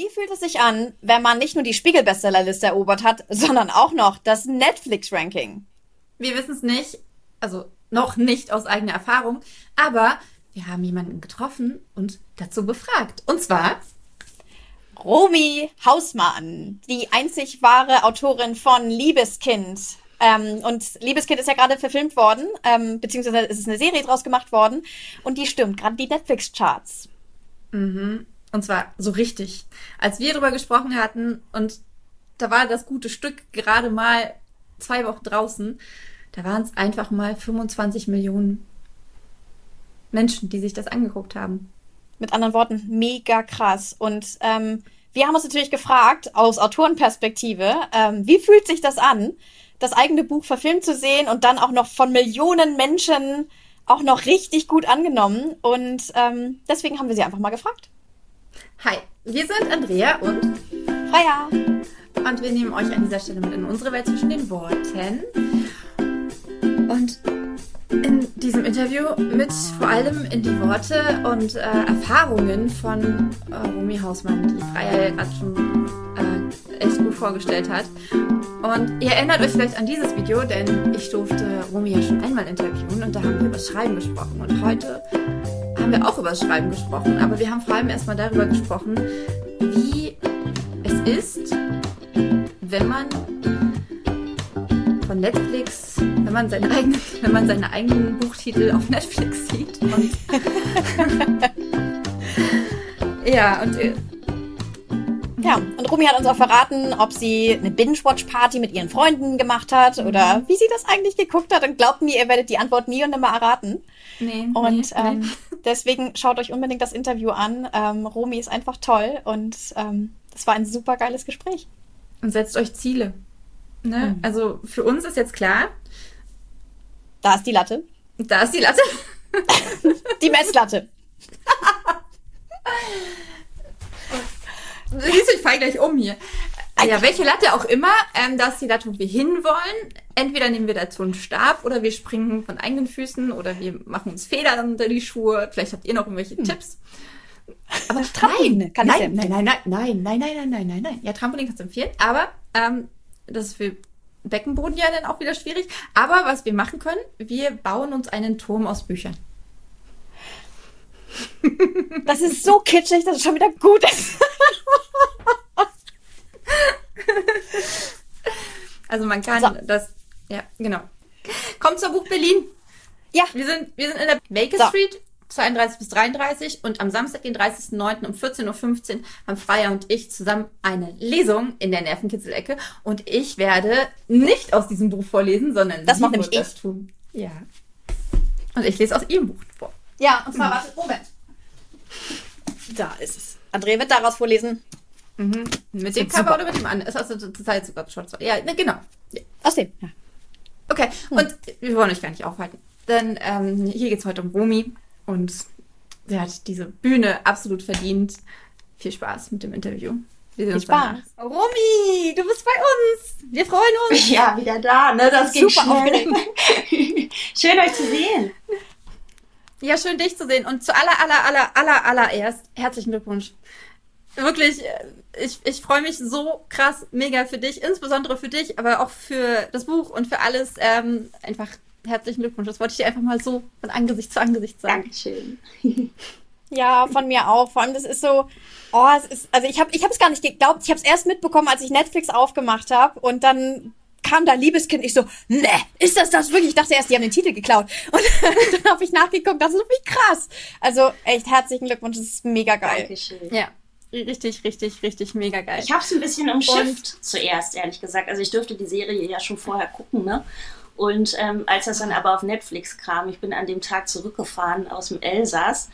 Wie fühlt es sich an, wenn man nicht nur die Spiegel-Bestsellerliste erobert hat, sondern auch noch das Netflix-Ranking? Wir wissen es nicht, also noch nicht aus eigener Erfahrung, aber wir haben jemanden getroffen und dazu befragt. Und zwar Romy Hausmann, die einzig wahre Autorin von Liebeskind. Ähm, und Liebeskind ist ja gerade verfilmt worden, ähm, beziehungsweise ist es eine Serie draus gemacht worden. Und die stimmt gerade die Netflix-Charts. Mhm. Und zwar so richtig. Als wir darüber gesprochen hatten und da war das gute Stück gerade mal zwei Wochen draußen, da waren es einfach mal 25 Millionen Menschen, die sich das angeguckt haben. Mit anderen Worten, mega krass. Und ähm, wir haben uns natürlich gefragt, aus Autorenperspektive, ähm, wie fühlt sich das an, das eigene Buch verfilmt zu sehen und dann auch noch von Millionen Menschen auch noch richtig gut angenommen. Und ähm, deswegen haben wir sie einfach mal gefragt. Hi, wir sind Andrea und Freya. Und wir nehmen euch an dieser Stelle mit in unsere Welt zwischen den Worten. Und in diesem Interview mit vor allem in die Worte und äh, Erfahrungen von äh, Romy Hausmann, die Freya gerade schon äh, echt gut vorgestellt hat. Und ihr erinnert euch vielleicht an dieses Video, denn ich durfte Romy ja schon einmal interviewen und da haben wir über Schreiben gesprochen. Und heute haben wir auch über Schreiben gesprochen, aber wir haben vor allem erstmal darüber gesprochen, wie es ist, wenn man von Netflix, wenn man seine eigenen, wenn man seine eigenen Buchtitel auf Netflix sieht. Und ja, und äh, ja, und Rumi hat uns auch verraten, ob sie eine Binge-Watch-Party mit ihren Freunden gemacht hat oder wie sie das eigentlich geguckt hat. Und glaubt mir, ihr werdet die Antwort nie und nimmer erraten. nee, Und nee, ähm, nee. deswegen schaut euch unbedingt das Interview an. Ähm, Romy ist einfach toll und ähm, das war ein super geiles Gespräch. und setzt euch Ziele. Ne? Also für uns ist jetzt klar, Da ist die Latte. da ist die Latte. Die Messlatte. Ich fall gleich um hier. Ja, welche Latte auch immer, ähm, da ist die Latte, wo wir hinwollen. Entweder nehmen wir dazu einen Stab oder wir springen von eigenen Füßen oder wir machen uns Federn unter die Schuhe. Vielleicht habt ihr noch irgendwelche Tipps. Aber Trampoline nein, kann ich nein, dir nein, nein, nein, nein, nein, nein, nein, nein, nein, nein. Ja, Trampolin kannst du empfehlen, aber ähm, das ist für Beckenboden ja dann auch wieder schwierig. Aber was wir machen können, wir bauen uns einen Turm aus Büchern. Das ist so kitschig, dass es schon wieder gut ist. Also man kann So. das, ja, genau. Kommt zur Buch Berlin. Ja. Wir sind, wir sind in der Baker So. Street, 32 bis 33 und am Samstag, den 30.09. um 14.15 Uhr haben Freya und ich zusammen eine Lesung in der Nervenkitzel-Ecke und ich werde nicht aus diesem Buch vorlesen, sondern Das macht nämlich das tun. Ja. Und ich lese aus ihrem Buch vor. Ja, und zwar, warte, Moment. Da ist es. André wird daraus vorlesen. Mhm. Mit dem Cover super. oder mit dem anderen? Ist also zur Zeit sogar schon. Ja, ne, genau. Ja. Aus dem. Ja. Okay, und wir wollen euch gar nicht aufhalten. Denn ähm, hier geht's heute um Romy und sie hat diese Bühne absolut verdient. Viel Spaß mit dem Interview. Wir sehen uns Spaß. danach. Romy, du bist bei uns. Wir freuen uns. Ja, wieder da, ne? Das ging Super schnell. Schön euch zu sehen. Ja, schön dich zu sehen. Und zu aller, aller, aller, aller, allererst herzlichen Glückwunsch. Wirklich, äh, ich, ich freue mich so krass, mega für dich, insbesondere für dich, aber auch für das Buch und für alles. Ähm, einfach herzlichen Glückwunsch. Das wollte ich dir einfach mal so von Angesicht zu Angesicht sagen. Dankeschön. Ja, von mir auch. Vor allem, das ist so, oh, es ist, also ich habe ich es gar nicht geglaubt. Ich habe es erst mitbekommen, als ich Netflix aufgemacht habe und dann kam da Liebeskind. Ich so, ne, ist das das wirklich? Ich dachte erst, die haben den Titel geklaut. Und dann habe ich nachgeguckt, das ist wie krass. Also echt herzlichen Glückwunsch, das ist mega geil. Dankeschön. Ja, richtig, richtig, richtig mega geil. Ich habe es ein bisschen umschifft zuerst, ehrlich gesagt. Also ich durfte die Serie ja schon vorher gucken, ne? Und ähm, als das dann aber auf Netflix kam, ich bin an dem Tag zurückgefahren aus dem Elsass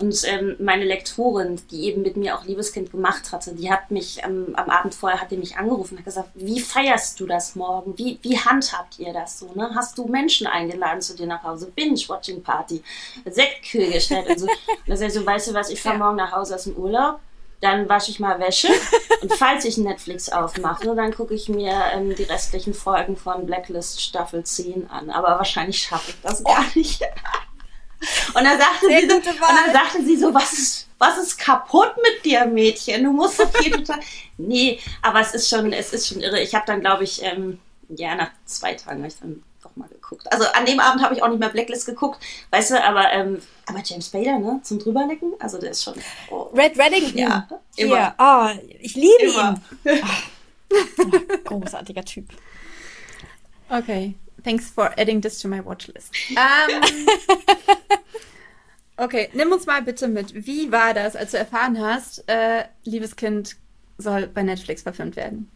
und ähm, meine Lektorin, die eben mit mir auch Liebeskind gemacht hatte, die hat mich ähm, am Abend vorher hat die mich angerufen und hat gesagt, wie feierst du das morgen? Wie, wie handhabt ihr das so? Ne? Hast du Menschen eingeladen zu dir nach Hause? Binge-Watching-Party, Sektkühl gestellt und so. Und sag ich so, weißt du was, ich fahre morgen nach Hause aus dem Urlaub dann wasche ich mal Wäsche und falls ich Netflix aufmache, dann gucke ich mir ähm, die restlichen Folgen von Blacklist Staffel 10 an. Aber wahrscheinlich schaffe ich das gar nicht. Und dann sagte, sie so, und dann sagte sie so, was ist, was ist kaputt mit dir, Mädchen? Du musst doch hier total. Nee, aber es ist schon, es ist schon irre. Ich habe dann, glaube ich, ähm, ja, nach zwei Tagen habe ich dann doch mal geguckt. Also an dem Abend habe ich auch nicht mehr Blacklist geguckt, weißt du, aber, ähm, aber James Bader, ne, zum drüberlecken, also der ist schon. Oh. Red Redding, ja, immer. Oh, ich liebe immer. ihn. Oh, großartiger Typ. Okay, thanks for adding this to my watchlist. Um, okay, nimm uns mal bitte mit. Wie war das, als du erfahren hast, äh, liebes Kind soll bei Netflix verfilmt werden?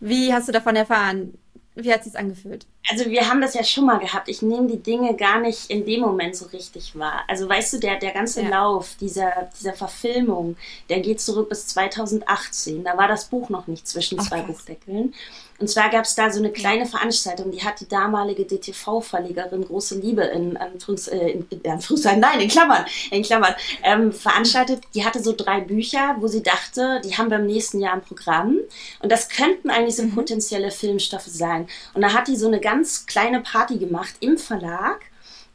Wie hast du davon erfahren? Wie hat es angefühlt? Also wir haben das ja schon mal gehabt. Ich nehme die Dinge gar nicht in dem Moment so richtig wahr. Also weißt du, der, der ganze ja. Lauf dieser, dieser Verfilmung, der geht zurück bis 2018. Da war das Buch noch nicht zwischen Ach, zwei krass. Buchdeckeln. Und zwar gab es da so eine kleine Veranstaltung, die hat die damalige DTV-Verlegerin Große Liebe in, äh, in, in Anführungszeichen, nein, in Klammern, in Klammern, ähm, veranstaltet. Die hatte so drei Bücher, wo sie dachte, die haben wir im nächsten Jahr im Programm. Und das könnten eigentlich so mhm. potenzielle Filmstoffe sein. Und da hat die so eine ganz kleine Party gemacht im Verlag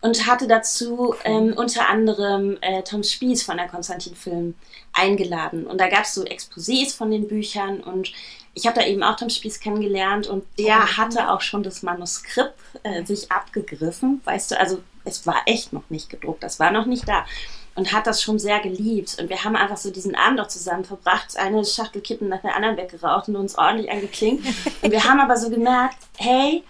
und hatte dazu ähm, unter anderem äh, Tom Spieß von der Konstantin Film eingeladen. Und da gab es so Exposés von den Büchern und ich habe da eben auch Tom Spieß kennengelernt und der hatte auch schon das Manuskript äh, sich abgegriffen, weißt du, also es war echt noch nicht gedruckt, das war noch nicht da und hat das schon sehr geliebt. Und wir haben einfach so diesen Abend auch zusammen verbracht, eine Schachtel Kippen nach der anderen weggeraucht und uns ordentlich angeklingt. Und wir haben aber so gemerkt, hey,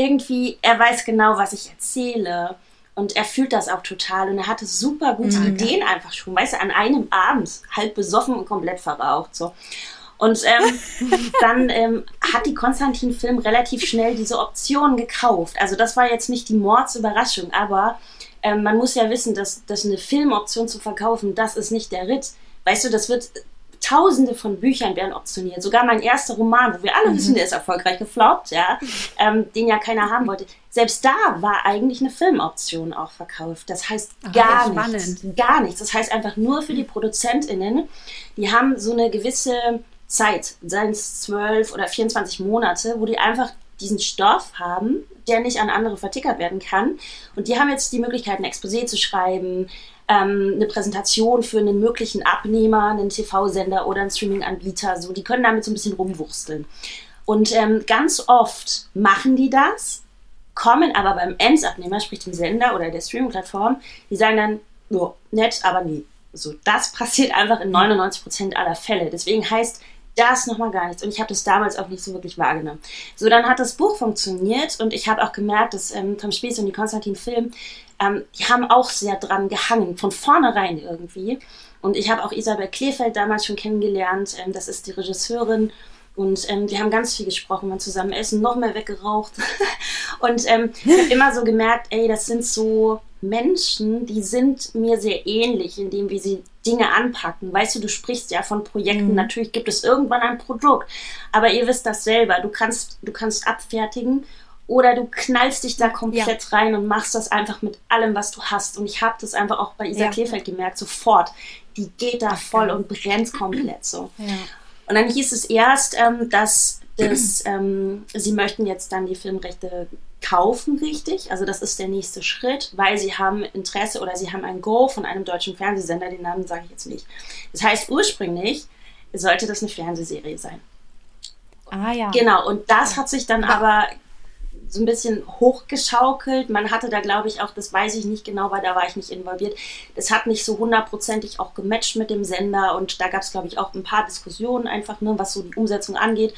irgendwie, er weiß genau, was ich erzähle. Und er fühlt das auch total. Und er hatte super gute mhm. Ideen einfach schon, weißt du, an einem Abend, halb besoffen und komplett verraucht. So. Und ähm, dann ähm, hat die Konstantin Film relativ schnell diese Option gekauft. Also das war jetzt nicht die Mordsüberraschung, aber ähm, man muss ja wissen, dass, dass eine Filmoption zu verkaufen, das ist nicht der Ritt. Weißt du, das wird Tausende von Büchern werden optioniert. Sogar mein erster Roman, wo wir alle mhm. wissen, der ist erfolgreich gefloppt, ja, ähm, den ja keiner haben wollte. Selbst da war eigentlich eine Filmoption auch verkauft. Das heißt Ach, gar ja, nichts. Gar nichts. Das heißt einfach nur für die ProduzentInnen, die haben so eine gewisse Zeit, seien es zwölf oder 24 Monate, wo die einfach diesen Stoff haben, der nicht an andere vertickert werden kann. Und die haben jetzt die Möglichkeit, ein Exposé zu schreiben, ähm, eine Präsentation für einen möglichen Abnehmer, einen TV-Sender oder einen Streaming-Anbieter. So, die können damit so ein bisschen rumwursteln. Und ähm, ganz oft machen die das, kommen aber beim Endsabnehmer, sprich dem Sender oder der Streaming-Plattform, die sagen dann, oh, nett, aber nie. So, das passiert einfach in 99% aller Fälle. Deswegen heißt das nochmal gar nichts. Und ich habe das damals auch nicht so wirklich wahrgenommen. So, dann hat das Buch funktioniert und ich habe auch gemerkt, dass ähm, Tom Spieß und die Konstantin Film, ähm, die haben auch sehr dran gehangen, von vornherein irgendwie. Und ich habe auch Isabel Kleefeld damals schon kennengelernt. Ähm, das ist die Regisseurin. Und ähm, wir haben ganz viel gesprochen, waren zusammen essen, noch mehr weggeraucht. und ähm, ich habe immer so gemerkt, ey, das sind so Menschen, die sind mir sehr ähnlich, in dem, wie sie Dinge anpacken. Weißt du, du sprichst ja von Projekten. Mhm. Natürlich gibt es irgendwann ein Produkt, aber ihr wisst das selber. Du kannst, du kannst abfertigen oder du knallst dich da komplett ja. rein und machst das einfach mit allem, was du hast. Und ich habe das einfach auch bei Isa ja. Kleefeld gemerkt, sofort. Die geht da voll und brennt komplett so. Ja. Und dann hieß es erst, ähm, dass das, ähm, sie möchten jetzt dann die Filmrechte kaufen, richtig. Also das ist der nächste Schritt, weil sie haben Interesse oder sie haben ein Go von einem deutschen Fernsehsender, den Namen sage ich jetzt nicht. Das heißt, ursprünglich sollte das eine Fernsehserie sein. Ah ja. Genau, und das hat sich dann aber so ein bisschen hochgeschaukelt. Man hatte da, glaube ich, auch, das weiß ich nicht genau, weil da war ich nicht involviert. Das hat nicht so hundertprozentig auch gematcht mit dem Sender und da gab es, glaube ich, auch ein paar Diskussionen einfach, ne, was so die Umsetzung angeht.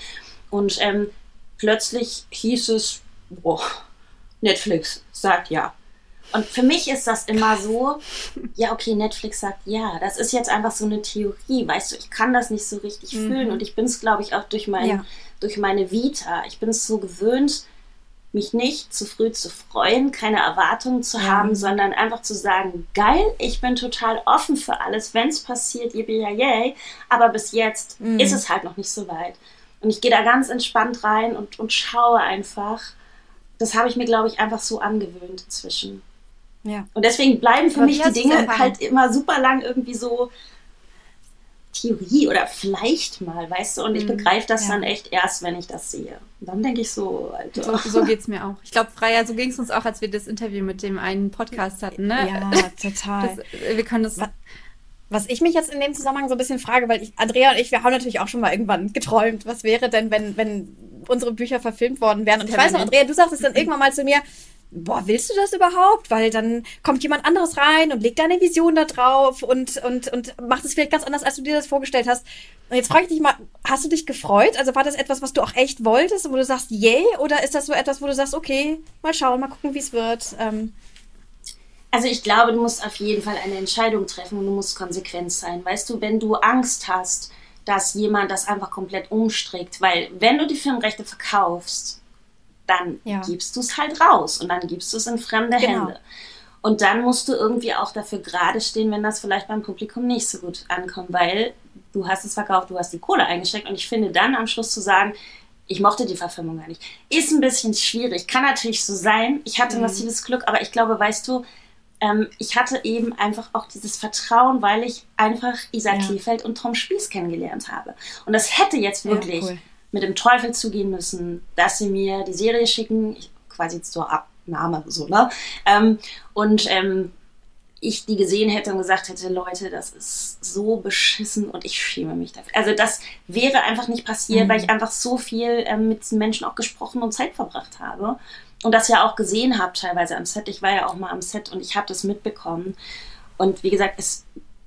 Und ähm, plötzlich hieß es, boah, Netflix sagt ja. Und für mich ist das immer so, ja, okay, Netflix sagt ja. Das ist jetzt einfach so eine Theorie, weißt du, ich kann das nicht so richtig mhm. fühlen. Und ich bin es, glaube ich, auch durch, mein, ja. durch meine Vita. Ich bin es so gewöhnt, mich nicht zu früh zu freuen, keine Erwartungen zu ja. haben, sondern einfach zu sagen, geil, ich bin total offen für alles, wenn es passiert, yippie yay, aber bis jetzt mhm. ist es halt noch nicht so weit. Und ich gehe da ganz entspannt rein und, und schaue einfach. Das habe ich mir, glaube ich, einfach so angewöhnt inzwischen. Ja. Und deswegen bleiben für aber mich die Dinge halt immer super lang irgendwie so Theorie oder vielleicht mal, weißt du? Und ich Mhm, begreife das ja. dann echt erst, wenn ich das sehe. Und dann denke ich so, Alter. So, so geht's mir auch. Ich glaube, Freier, so ging es uns auch, als wir das Interview mit dem einen Podcast hatten, ne? Ja, total. Das, wir können das. Was- Was ich mich jetzt in dem Zusammenhang so ein bisschen frage, weil ich, Andrea und ich, wir haben natürlich auch schon mal irgendwann geträumt, was wäre denn, wenn, wenn unsere Bücher verfilmt worden wären. Und ich weiß noch, Andrea, du sagtest dann irgendwann mal zu mir, boah, willst du das überhaupt? Weil dann kommt jemand anderes rein und legt deine Vision da drauf und, und, und macht es vielleicht ganz anders, als du dir das vorgestellt hast. Und jetzt frage ich dich mal, hast du dich gefreut? Also war das etwas, was du auch echt wolltest, wo du sagst, yay? Oder ist das so etwas, wo du sagst, okay, mal schauen, mal gucken, wie es wird? Ähm, Also ich glaube, du musst auf jeden Fall eine Entscheidung treffen und du musst konsequent sein. Weißt du, wenn du Angst hast, dass jemand das einfach komplett umstrickt, weil wenn du die Filmrechte verkaufst, dann Ja. gibst du es halt raus und dann gibst du es in fremde Genau. Hände. Und dann musst du irgendwie auch dafür gerade stehen, wenn das vielleicht beim Publikum nicht so gut ankommt, weil du hast es verkauft, du hast die Kohle eingesteckt und ich finde dann am Schluss zu sagen, ich mochte die Verfilmung gar nicht, ist ein bisschen schwierig. Kann natürlich so sein. Ich hatte massives Glück, aber ich glaube, weißt du, ähm, ich hatte eben einfach auch dieses Vertrauen, weil ich einfach Isaac Ja. Kleefeld und Tom Spieß kennengelernt habe. Und das hätte jetzt Ja, wirklich cool. Mit dem Teufel zugehen müssen, dass sie mir die Serie schicken, ich, quasi zur Abnahme, so, ne? Ähm, und ähm, ich die gesehen hätte und gesagt hätte, Leute, das ist so beschissen und ich schäme mich dafür. Also das wäre einfach nicht passiert, Mhm. weil ich einfach so viel ähm, mit diesen Menschen auch gesprochen und Zeit verbracht habe und das ja auch gesehen habe teilweise am Set. Ich war ja auch mal am Set und ich habe das mitbekommen. Und wie gesagt, es,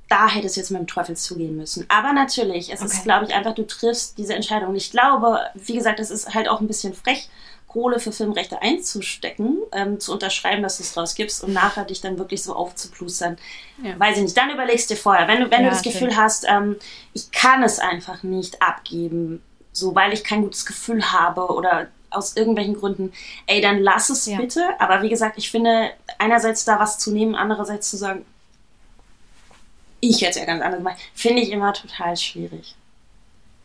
da hätte es jetzt mit dem Teufel zugehen müssen. Aber natürlich, es Okay. ist, glaube ich, einfach, du triffst diese Entscheidung. Ich glaube, wie gesagt, es ist halt auch ein bisschen frech, Kohle für Filmrechte einzustecken, ähm, zu unterschreiben, dass du es rausgibst und nachher dich dann wirklich so aufzuplustern. Ja. Weiß ich nicht. Dann überlegst du dir vorher, wenn du, wenn Ja, du das stimmt. Gefühl hast, ähm, ich kann es einfach nicht abgeben, so weil ich kein gutes Gefühl habe oder aus irgendwelchen Gründen, ey, dann lass es Ja. bitte. Aber wie gesagt, ich finde, einerseits da was zu nehmen, andererseits zu sagen, ich hätte ja ganz anders gemacht, finde ich immer total schwierig.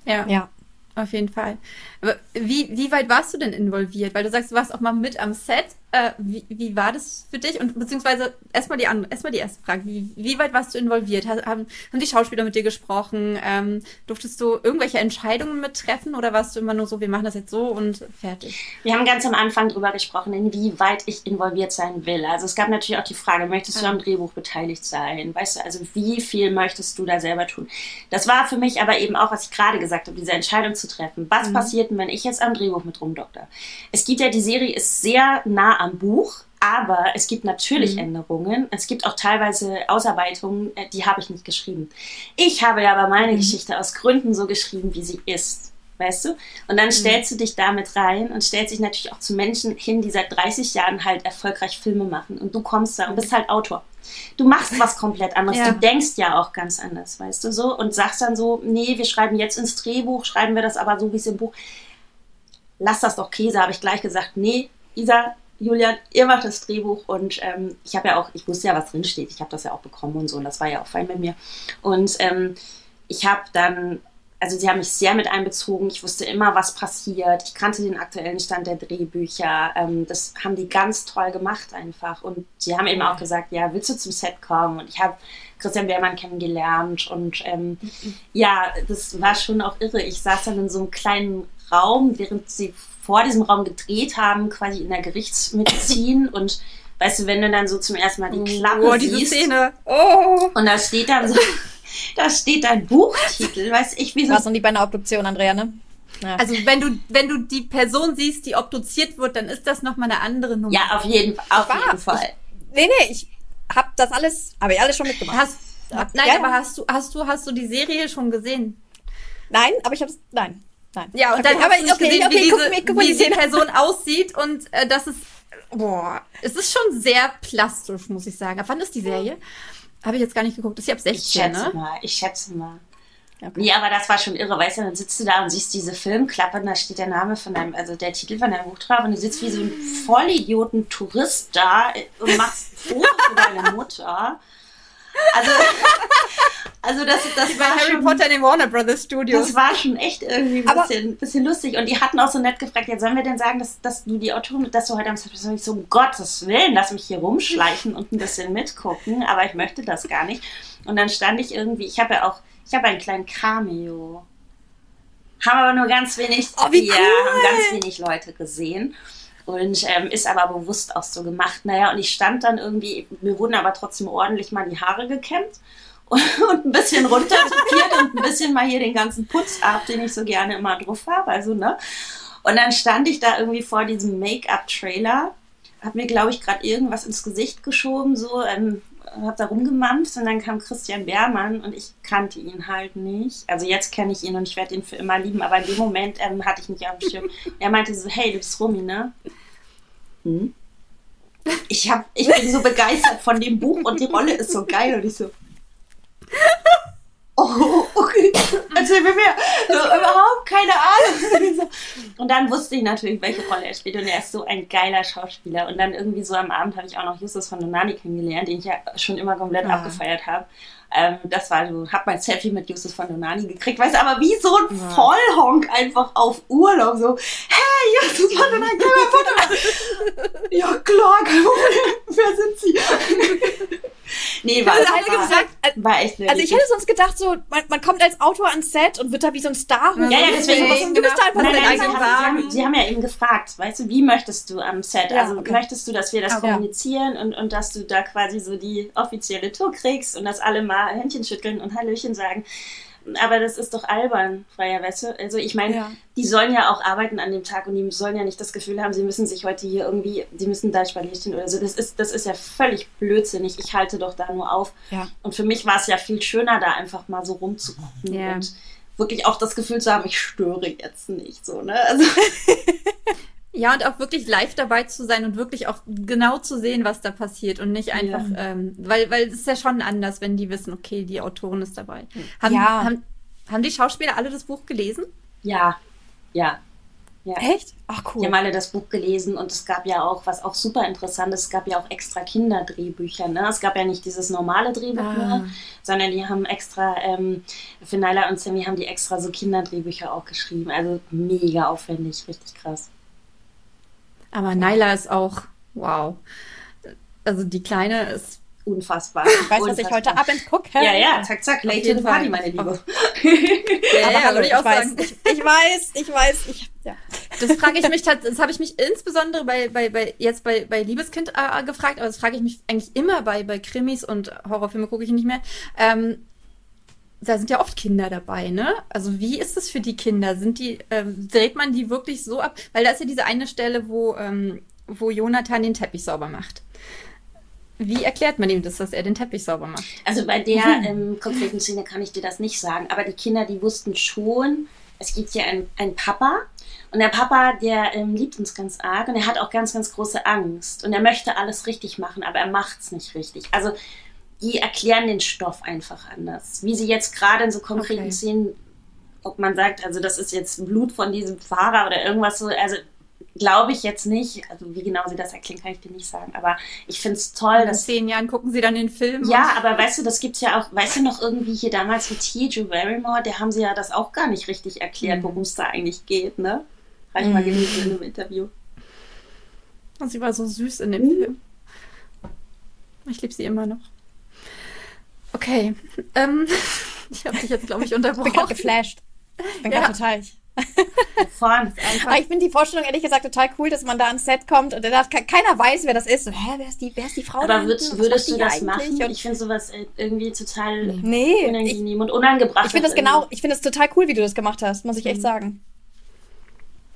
Ja, ja. auf jeden Fall. Aber wie, wie weit warst du denn involviert? Weil du sagst, du warst auch mal mit am Set. Äh, wie, wie war das für dich? Und beziehungsweise erstmal die andere, erstmal die erste Frage. Wie, wie weit warst du involviert? Haben, haben die Schauspieler mit dir gesprochen? Ähm, durftest du irgendwelche Entscheidungen mittreffen oder warst du immer nur so, wir machen das jetzt so und fertig? Wir haben ganz am Anfang drüber gesprochen, inwieweit ich involviert sein will. Also es gab natürlich auch die Frage, möchtest du am Drehbuch beteiligt sein? Weißt du, also wie viel möchtest du da selber tun? Das war für mich aber eben auch, was ich gerade gesagt habe, diese Entscheidung zu treffen. Was passiert denn, wenn ich jetzt am Drehbuch mit rumdokter? Es gibt ja, die Serie ist sehr nah am Buch, aber es gibt natürlich Änderungen. Es gibt auch teilweise Ausarbeitungen, äh, die habe ich nicht geschrieben. Ich habe ja aber meine Geschichte aus Gründen so geschrieben, wie sie ist. Weißt du? Und dann stellst du dich damit rein und stellst dich natürlich auch zu Menschen hin, die seit 30 Jahren halt erfolgreich Filme machen. Und du kommst da und bist halt Autor. Du machst was komplett anderes. Ja. Du denkst ja auch ganz anders, weißt du so? Und sagst dann so, nee, wir schreiben jetzt ins Drehbuch, schreiben wir das aber so, wie es im Buch. Lass das doch Käse, habe ich gleich gesagt. Nee, Isa, Julian, ihr macht das Drehbuch und ähm, ich habe ja auch, ich wusste ja, was drin steht. Ich habe das ja auch bekommen und so und das war ja auch fein mit mir. Und ähm, ich habe dann, also sie haben mich sehr mit einbezogen. Ich wusste immer, was passiert. Ich kannte den aktuellen Stand der Drehbücher. Ähm, das haben die ganz toll gemacht einfach. Und sie haben eben auch gesagt, ja, willst du zum Set kommen? Und ich habe Christian Wehrmann kennengelernt und ähm, ja, das war schon auch irre. Ich saß dann in so einem kleinen Raum, während sie vor diesem Raum gedreht haben, quasi in der Gerichtsmedizin und weißt du, wenn du dann so zum ersten Mal die Klappe oh, diese siehst Szene. Oh. und da steht dann so, da steht ein Buchtitel, weiß ich, wie so Was und die bei einer Obduktion, Andrea, ne? Ja. Also wenn du, wenn du die Person siehst, die obduziert wird, dann ist das nochmal eine andere Nummer. Ja, auf jeden, auf War. jeden Fall. nee, nee, ich hab das alles, habe ich alles schon mitgemacht. Hast, Ja. nein, Ja, aber ja. hast du, hast du, hast du die Serie schon gesehen? Nein, aber ich hab's, nein, nein. Ja, und okay, dann aber du nicht okay, gesehen, okay, wie, guck diese, guck mal wie die die Szene an. Person aussieht und äh, das ist, boah, es ist schon sehr plastisch, muss ich sagen. Ab wann ist die Serie? Habe ich jetzt gar nicht geguckt. Ist sie ab Ich 16, schätze ne? mal, ich schätze mal. Okay. Nee, aber das war schon irre, weißt du, dann sitzt du da und siehst diese Filmklappe und da steht der Name von deinem, also der Titel von deinem Buch drauf und du sitzt wie so ein Vollidioten-Tourist da und machst ein Foto für deine Mutter. Also, also das, das war Harry schon, Potter in den Warner Brothers Studios. das war schon echt irgendwie ein bisschen, bisschen lustig. Und die hatten auch so nett gefragt, jetzt sollen wir denn sagen, dass, dass du die Autorin, dass du heute am ich so, um Gottes Willen, lass mich hier rumschleichen und ein bisschen mitgucken, aber ich möchte das gar nicht. Und dann stand ich irgendwie, ich habe ja auch, Ich habe einen kleinen Cameo. Haben aber nur ganz wenig, oh, wie ja, cool. haben ganz wenig Leute gesehen. Und ähm, ist aber bewusst auch so gemacht. Naja, und ich stand dann irgendwie, mir wurden aber trotzdem ordentlich mal die Haare gekämmt und, ein bisschen runtertupiert und ein bisschen mal hier den ganzen Putz ab, den ich so gerne immer drauf habe. Also, ne? Und dann stand ich da irgendwie vor diesem Make-up-Trailer, hab mir, glaube ich, gerade irgendwas ins Gesicht geschoben, so, ähm, hab da rumgemampft und dann kam Christian Beermann und ich kannte ihn halt nicht. Also jetzt kenne ich ihn und ich werde ihn für immer lieben, aber in dem Moment ähm, hatte ich mich auf dem Schirm. Er meinte so, hey, du bist Romy, ne? Hm? Ich, hab, ich bin so begeistert von dem Buch und die Rolle ist so geil und ich so, oh, okay, erzähl mir mehr. So, überhaupt keine Ahnung. Und dann wusste ich natürlich, welche Rolle er spielt. Und er ist so ein geiler Schauspieler. Und dann irgendwie so am Abend habe ich auch noch Justus von Donani kennengelernt, den ich ja schon immer komplett Ja. abgefeiert habe. Ähm, das war so, hab mein Selfie mit Justus von Donani gekriegt, weißt du, aber wie so ein Ja. Vollhonk einfach auf Urlaub, so, hey, Justus von Donani, können wir ein Foto? Ja, klar. Wer sind Sie? Nee, war, Das sie war, gesagt, äh, war echt Also ich hätte sonst gedacht, so, man, man kommt als Autor ans Set und wird da wie so ein Star. Ja, ja, deswegen- Und du bist da einfach Nein, dein nein, sie, haben, sie, haben, sie haben ja eben gefragt, weißt du, wie möchtest du am Set? Ja, also okay. möchtest du, dass wir das Okay. kommunizieren und, und dass du da quasi so die offizielle Tour kriegst und dass alle mal Händchen schütteln und Hallöchen sagen. Aber das ist doch albern, freier Wesse. Also ich meine, Ja. die sollen ja auch arbeiten an dem Tag und die sollen ja nicht das Gefühl haben, sie müssen sich heute hier irgendwie, sie müssen da stehen oder so. Das ist, das ist ja völlig blödsinnig. Ich halte doch da nur auf. Ja. Und für mich war es ja viel schöner, da einfach mal so rumzugucken Ja. und wirklich auch das Gefühl zu haben, ich störe jetzt nicht so, ne? Also, Ja, und auch wirklich live dabei zu sein und wirklich auch genau zu sehen, was da passiert und nicht einfach, ähm, weil, weil es ist ja schon anders, wenn die wissen, okay, die Autorin ist dabei. Haben, Ja. haben, haben die Schauspieler alle das Buch gelesen? ja, ja. Ja. Echt? Ach Die cool. haben alle das Buch gelesen und es gab ja auch, was auch super interessant ist, es gab ja auch extra Kinderdrehbücher. Ne? Es gab ja nicht dieses normale Drehbuch Ah. sondern die haben extra, ähm, für Naila und Sammy haben die extra so Kinderdrehbücher auch geschrieben. Also mega aufwendig, richtig krass. Aber Naila ist auch, wow. Also die Kleine ist Unfassbar. Ich weiß, was ich heute Abend gucke. Ja, ja, zack, zack, late the party, meine Liebe. Ja, Aber ja, hallo, ich, ich auch weiß, sagen. ich, ich weiß, ich weiß, ich, ja. Das frage ich mich tats- das habe ich mich insbesondere bei, bei, bei jetzt bei, bei Liebeskind äh, gefragt, aber das frage ich mich eigentlich immer bei, bei Krimis und Horrorfilme gucke ich nicht mehr. Ähm, da sind ja oft Kinder dabei, ne? Also wie ist es für die Kinder? Sind die, ähm, dreht man die wirklich so ab? Weil da ist ja diese eine Stelle, wo, ähm, wo Jonathan den Teppich sauber macht. Wie erklärt man ihm das, dass er den Teppich sauber macht? Also bei der ähm, konkreten Szene kann ich dir das nicht sagen, aber die Kinder, die wussten schon, es gibt hier einen, einen Papa und der Papa, der ähm, liebt uns ganz arg und er hat auch ganz, ganz große Angst und er möchte alles richtig machen, aber er macht es nicht richtig. Also die erklären den Stoff einfach anders. Wie sie jetzt gerade in so konkreten Okay. Szenen, ob man sagt, also das ist jetzt Blut von diesem Fahrer oder irgendwas so, also glaube ich jetzt nicht. Also wie genau sie das erklären, kann ich dir nicht sagen. Aber ich finde es toll, In dass zehn Jahren gucken sie dann den Film. ja, aber weißt du, das gibt's ja auch, weißt du noch irgendwie hier damals mit T. Drew Barrymore, der haben sie ja das auch gar nicht richtig erklärt, Mhm. worum es da eigentlich geht, ne? Habe ich mal gelesen in einem Interview. Und sie war so süß in dem Mhm. Film. Ich liebe sie immer noch. Okay. Ähm, ich habe dich jetzt, glaube ich, Ich bin gerade unterbrochen. geflasht. Ich bin Ja. gerade total. Aber ich finde die Vorstellung ehrlich gesagt total cool, dass man da ans Set kommt und da ke- keiner weiß, wer das ist. So, hä, wer ist die, wer ist die Frau Aber würdest, würdest du das machen? Und Ich finde sowas äh, irgendwie total nee, ich, unangenehm und unangebracht. ich finde das genau, ich finde das total cool, wie du das gemacht hast, muss ich Mhm. echt sagen.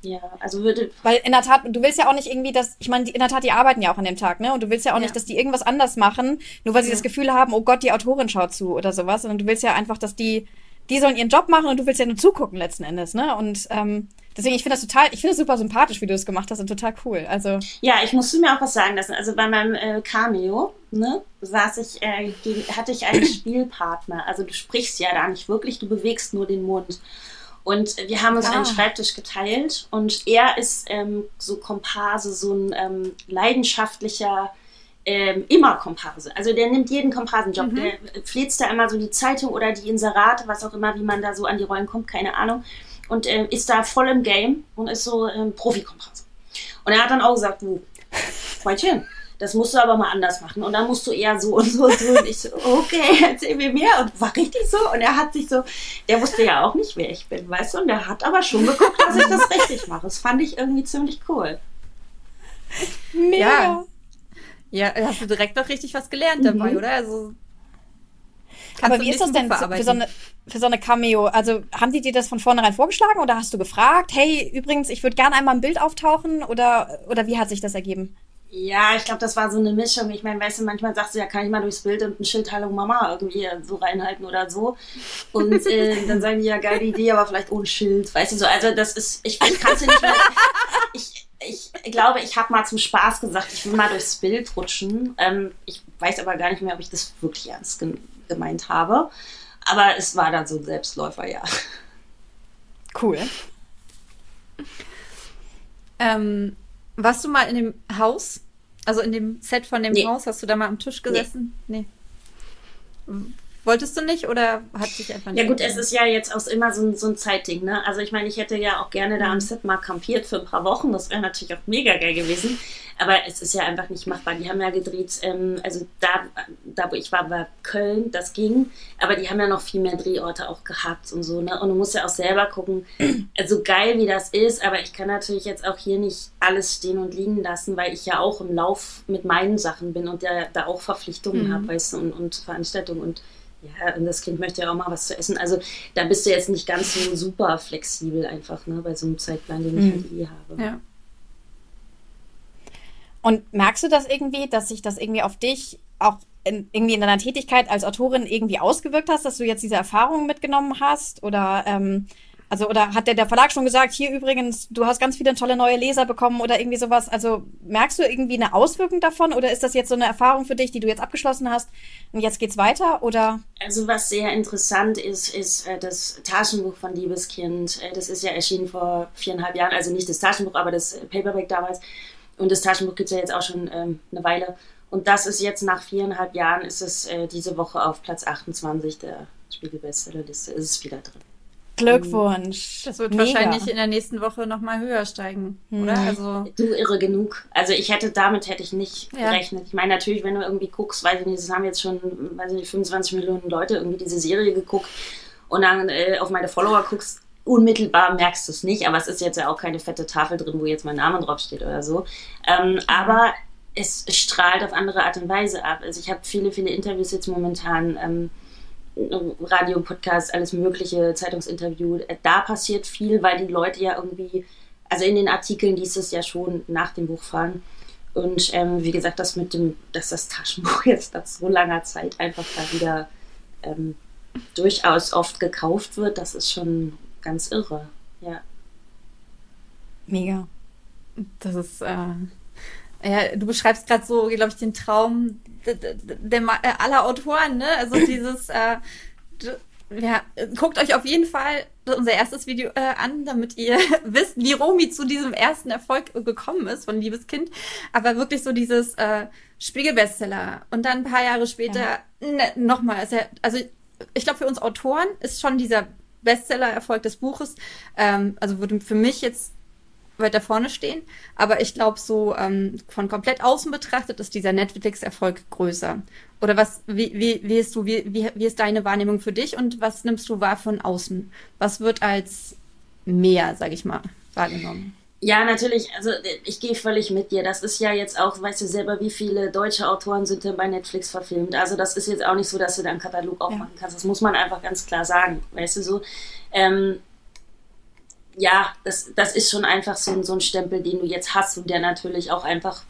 Ja, also würde, Weil in der Tat, du willst ja auch nicht irgendwie, dass, ich meine, in der Tat, die arbeiten ja auch an dem Tag, ne? Und du willst ja auch Ja. nicht, dass die irgendwas anders machen, nur weil sie Ja. das Gefühl haben, oh Gott, die Autorin schaut zu oder sowas, sondern du willst ja einfach, dass die, die sollen ihren Job machen und du willst ja nur zugucken letzten Endes, ne? Und ähm, deswegen, ich finde das total, ich finde das super sympathisch, wie du das gemacht hast und total cool. Also, ja, ich musste mir auch was sagen lassen. Also bei meinem äh, Cameo, ne, saß ich, äh, gegen, hatte ich einen Spielpartner. Also du sprichst ja da nicht wirklich, du bewegst nur den Mund. Und wir haben uns Ah. einen Schreibtisch geteilt und er ist ähm, so Komparse, so ein ähm, leidenschaftlicher ähm, immer Komparse. Also der nimmt jeden Komparsenjob. Mhm. Der flitzt da immer so die Zeitung oder die Inserate, was auch immer, wie man da so an die Rollen kommt, keine Ahnung. Und ähm, ist da voll im Game und ist so ähm, Profi-Komparse. Und er hat dann auch gesagt, du, Freundchen, das musst du aber mal anders machen. Und dann musst du eher so und so und so. Und ich so, okay, erzähl mir mehr. Und war richtig so. Und er hat sich so, der wusste ja auch nicht, wer ich bin, weißt du? Und der hat aber schon geguckt, dass ich das richtig mache. Das fand ich irgendwie ziemlich cool. Mega. Ja. Ja, hast du direkt noch richtig was gelernt mhm. dabei, oder? Also aber wie ist das denn für so, eine, für so eine Cameo? Also haben die dir das von vornherein vorgeschlagen oder hast du gefragt, hey, übrigens, ich würde gerne einmal ein Bild auftauchen oder, oder wie hat sich das ergeben? Ja, ich glaube, das war so eine Mischung. Ich meine, weißt du, manchmal sagst du ja, kann ich mal durchs Bild und ein Schild Hallo Mama irgendwie so reinhalten oder so. Und äh, dann sagen die ja, geile Idee, aber vielleicht ohne Schild. Weißt du so, also das ist, ich, ich kann es nicht mehr. Ich, ich glaube, ich habe mal zum Spaß gesagt, ich will mal durchs Bild rutschen. Ähm, ich weiß aber gar nicht mehr, ob ich das wirklich ernst gemeint habe. Aber es war dann so ein Selbstläufer, ja. Cool. Ähm, warst du mal in dem Haus? Also in dem Set von dem nee. Haus? Hast du da mal am Tisch gesessen? Nee. nee. Wolltest du nicht oder hat sich einfach nicht? Ja gut, es ist ja jetzt auch immer so ein, so ein Zeitding, ne? Also ich meine, ich hätte ja auch gerne da am mhm. Set mal kampiert für ein paar Wochen. Das wäre natürlich auch mega geil gewesen. Aber es ist ja einfach nicht machbar. Die haben ja gedreht, ähm, also da, da wo ich war, war Köln, das ging. Aber die haben ja noch viel mehr Drehorte auch gehabt und so, ne? Und du musst ja auch selber gucken, also geil wie das ist, aber ich kann natürlich jetzt auch hier nicht alles stehen und liegen lassen, weil ich ja auch im Lauf mit meinen Sachen bin und ja da auch Verpflichtungen mhm. habe, weißt du, und, und Veranstaltungen und ja, und das Kind möchte ja auch mal was zu essen. Also da bist du jetzt nicht ganz so super flexibel einfach, ne, bei so einem Zeitplan, den ich mhm. halt eh habe. Ja. Und merkst du das irgendwie, dass sich das irgendwie auf dich auch in, irgendwie in deiner Tätigkeit als Autorin irgendwie ausgewirkt hast, dass du jetzt diese Erfahrungen mitgenommen hast? Oder ähm, also, oder hat der, der Verlag schon gesagt, hier übrigens, du hast ganz viele tolle neue Leser bekommen oder irgendwie sowas? Also, merkst du irgendwie eine Auswirkung davon oder ist das jetzt so eine Erfahrung für dich, die du jetzt abgeschlossen hast und jetzt geht's weiter oder? Also, was sehr interessant ist, ist äh, das Taschenbuch von Liebeskind. Äh, das ist ja erschienen vor viereinhalb Jahren, also nicht das Taschenbuch, aber das Paperback damals. Und das Taschenbuch gibt's ja jetzt auch schon ähm, eine Weile. Und das ist jetzt nach viereinhalb Jahren, ist es äh, diese Woche auf Platz 28 der Spiegel-Bestsellerliste, ist es wieder drin. Glückwunsch. Das wird Mega. wahrscheinlich in der nächsten Woche nochmal höher steigen, hm. oder? Also du irre genug. Also ich hätte damit hätte ich nicht ja. gerechnet. Ich meine natürlich, wenn du irgendwie guckst, weiß ich nicht, es haben jetzt schon, weiß ich nicht, 25 Millionen Leute irgendwie diese Serie geguckt und dann äh, auf meine Follower guckst, unmittelbar merkst du es nicht, aber es ist jetzt ja auch keine fette Tafel drin, wo jetzt mein Name draufsteht oder so. Ähm, aber es strahlt auf andere Art und Weise ab. Also ich habe viele, viele Interviews jetzt momentan. Ähm, Radio, Podcast, alles Mögliche, Zeitungsinterview. Da passiert viel, weil die Leute ja irgendwie, also in den Artikeln liest es ja schon nach dem Buch fahren. Und ähm, wie gesagt, das mit dem, dass das Taschenbuch jetzt nach so langer Zeit einfach da wieder ähm, durchaus oft gekauft wird, das ist schon ganz irre. Ja. Mega. Das ist, äh, ja, du beschreibst gerade so, glaube ich, den Traum der, äh, aller Autoren, ne? Also dieses, äh, ja, guckt euch auf jeden Fall unser erstes Video äh, an, damit ihr wisst, wie Romy zu diesem ersten Erfolg gekommen ist von Liebeskind. Aber wirklich so dieses äh, Spiegelbestseller und dann ein paar Jahre später ja. ne, nochmal. Also, also ich glaube, für uns Autoren ist schon dieser Bestseller-Erfolg des Buches, ähm, also würde für mich jetzt weiter vorne stehen. Aber ich glaube, so ähm, von komplett außen betrachtet ist dieser Netflix-Erfolg größer. Oder was, wie, wie, wie, ist du, wie, wie, wie ist deine Wahrnehmung für dich und was nimmst du wahr von außen? Was wird als mehr, sag ich mal, wahrgenommen? Ja, natürlich, also ich gehe völlig mit dir. Das ist ja jetzt auch, weißt du selber, wie viele deutsche Autoren sind denn bei Netflix verfilmt. Also das ist jetzt auch nicht so, dass du da einen Katalog aufmachen ja. kannst. Das muss man einfach ganz klar sagen. Weißt du so? Ähm, ja, das, das ist schon einfach so, so ein Stempel, den du jetzt hast und der natürlich auch einfach,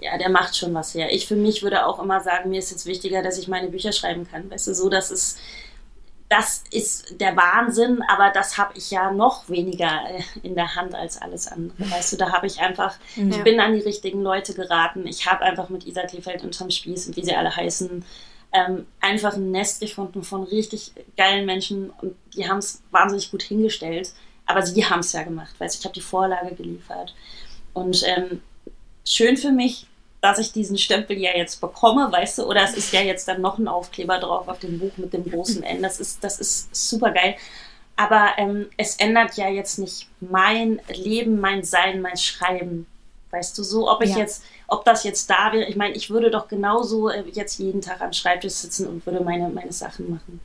ja, der macht schon was her. Ich für mich würde auch immer sagen, mir ist jetzt wichtiger, dass ich meine Bücher schreiben kann. Weißt du, so, das ist, das ist der Wahnsinn, aber das habe ich ja noch weniger äh, in der Hand als alles andere. Weißt du, da habe ich einfach, ja. ich bin an die richtigen Leute geraten. Ich habe einfach mit Isa Kleefeld und Tom Spieß und wie sie alle heißen, ähm, einfach ein Nest gefunden von richtig geilen Menschen und die haben es wahnsinnig gut hingestellt. Aber sie haben es ja gemacht, weil ich habe die Vorlage geliefert. Und ähm, schön für mich, dass ich diesen Stempel ja jetzt bekomme, weißt du, oder es ist ja jetzt dann noch ein Aufkleber drauf auf dem Buch mit dem großen N. Das ist, das ist super geil. Aber ähm, es ändert ja jetzt nicht mein Leben, mein Sein, mein Schreiben. Weißt du, so, ob ich ja. jetzt ob das jetzt da wäre. Ich meine, ich würde doch genauso äh, jetzt jeden Tag am Schreibtisch sitzen und würde meine, meine Sachen machen.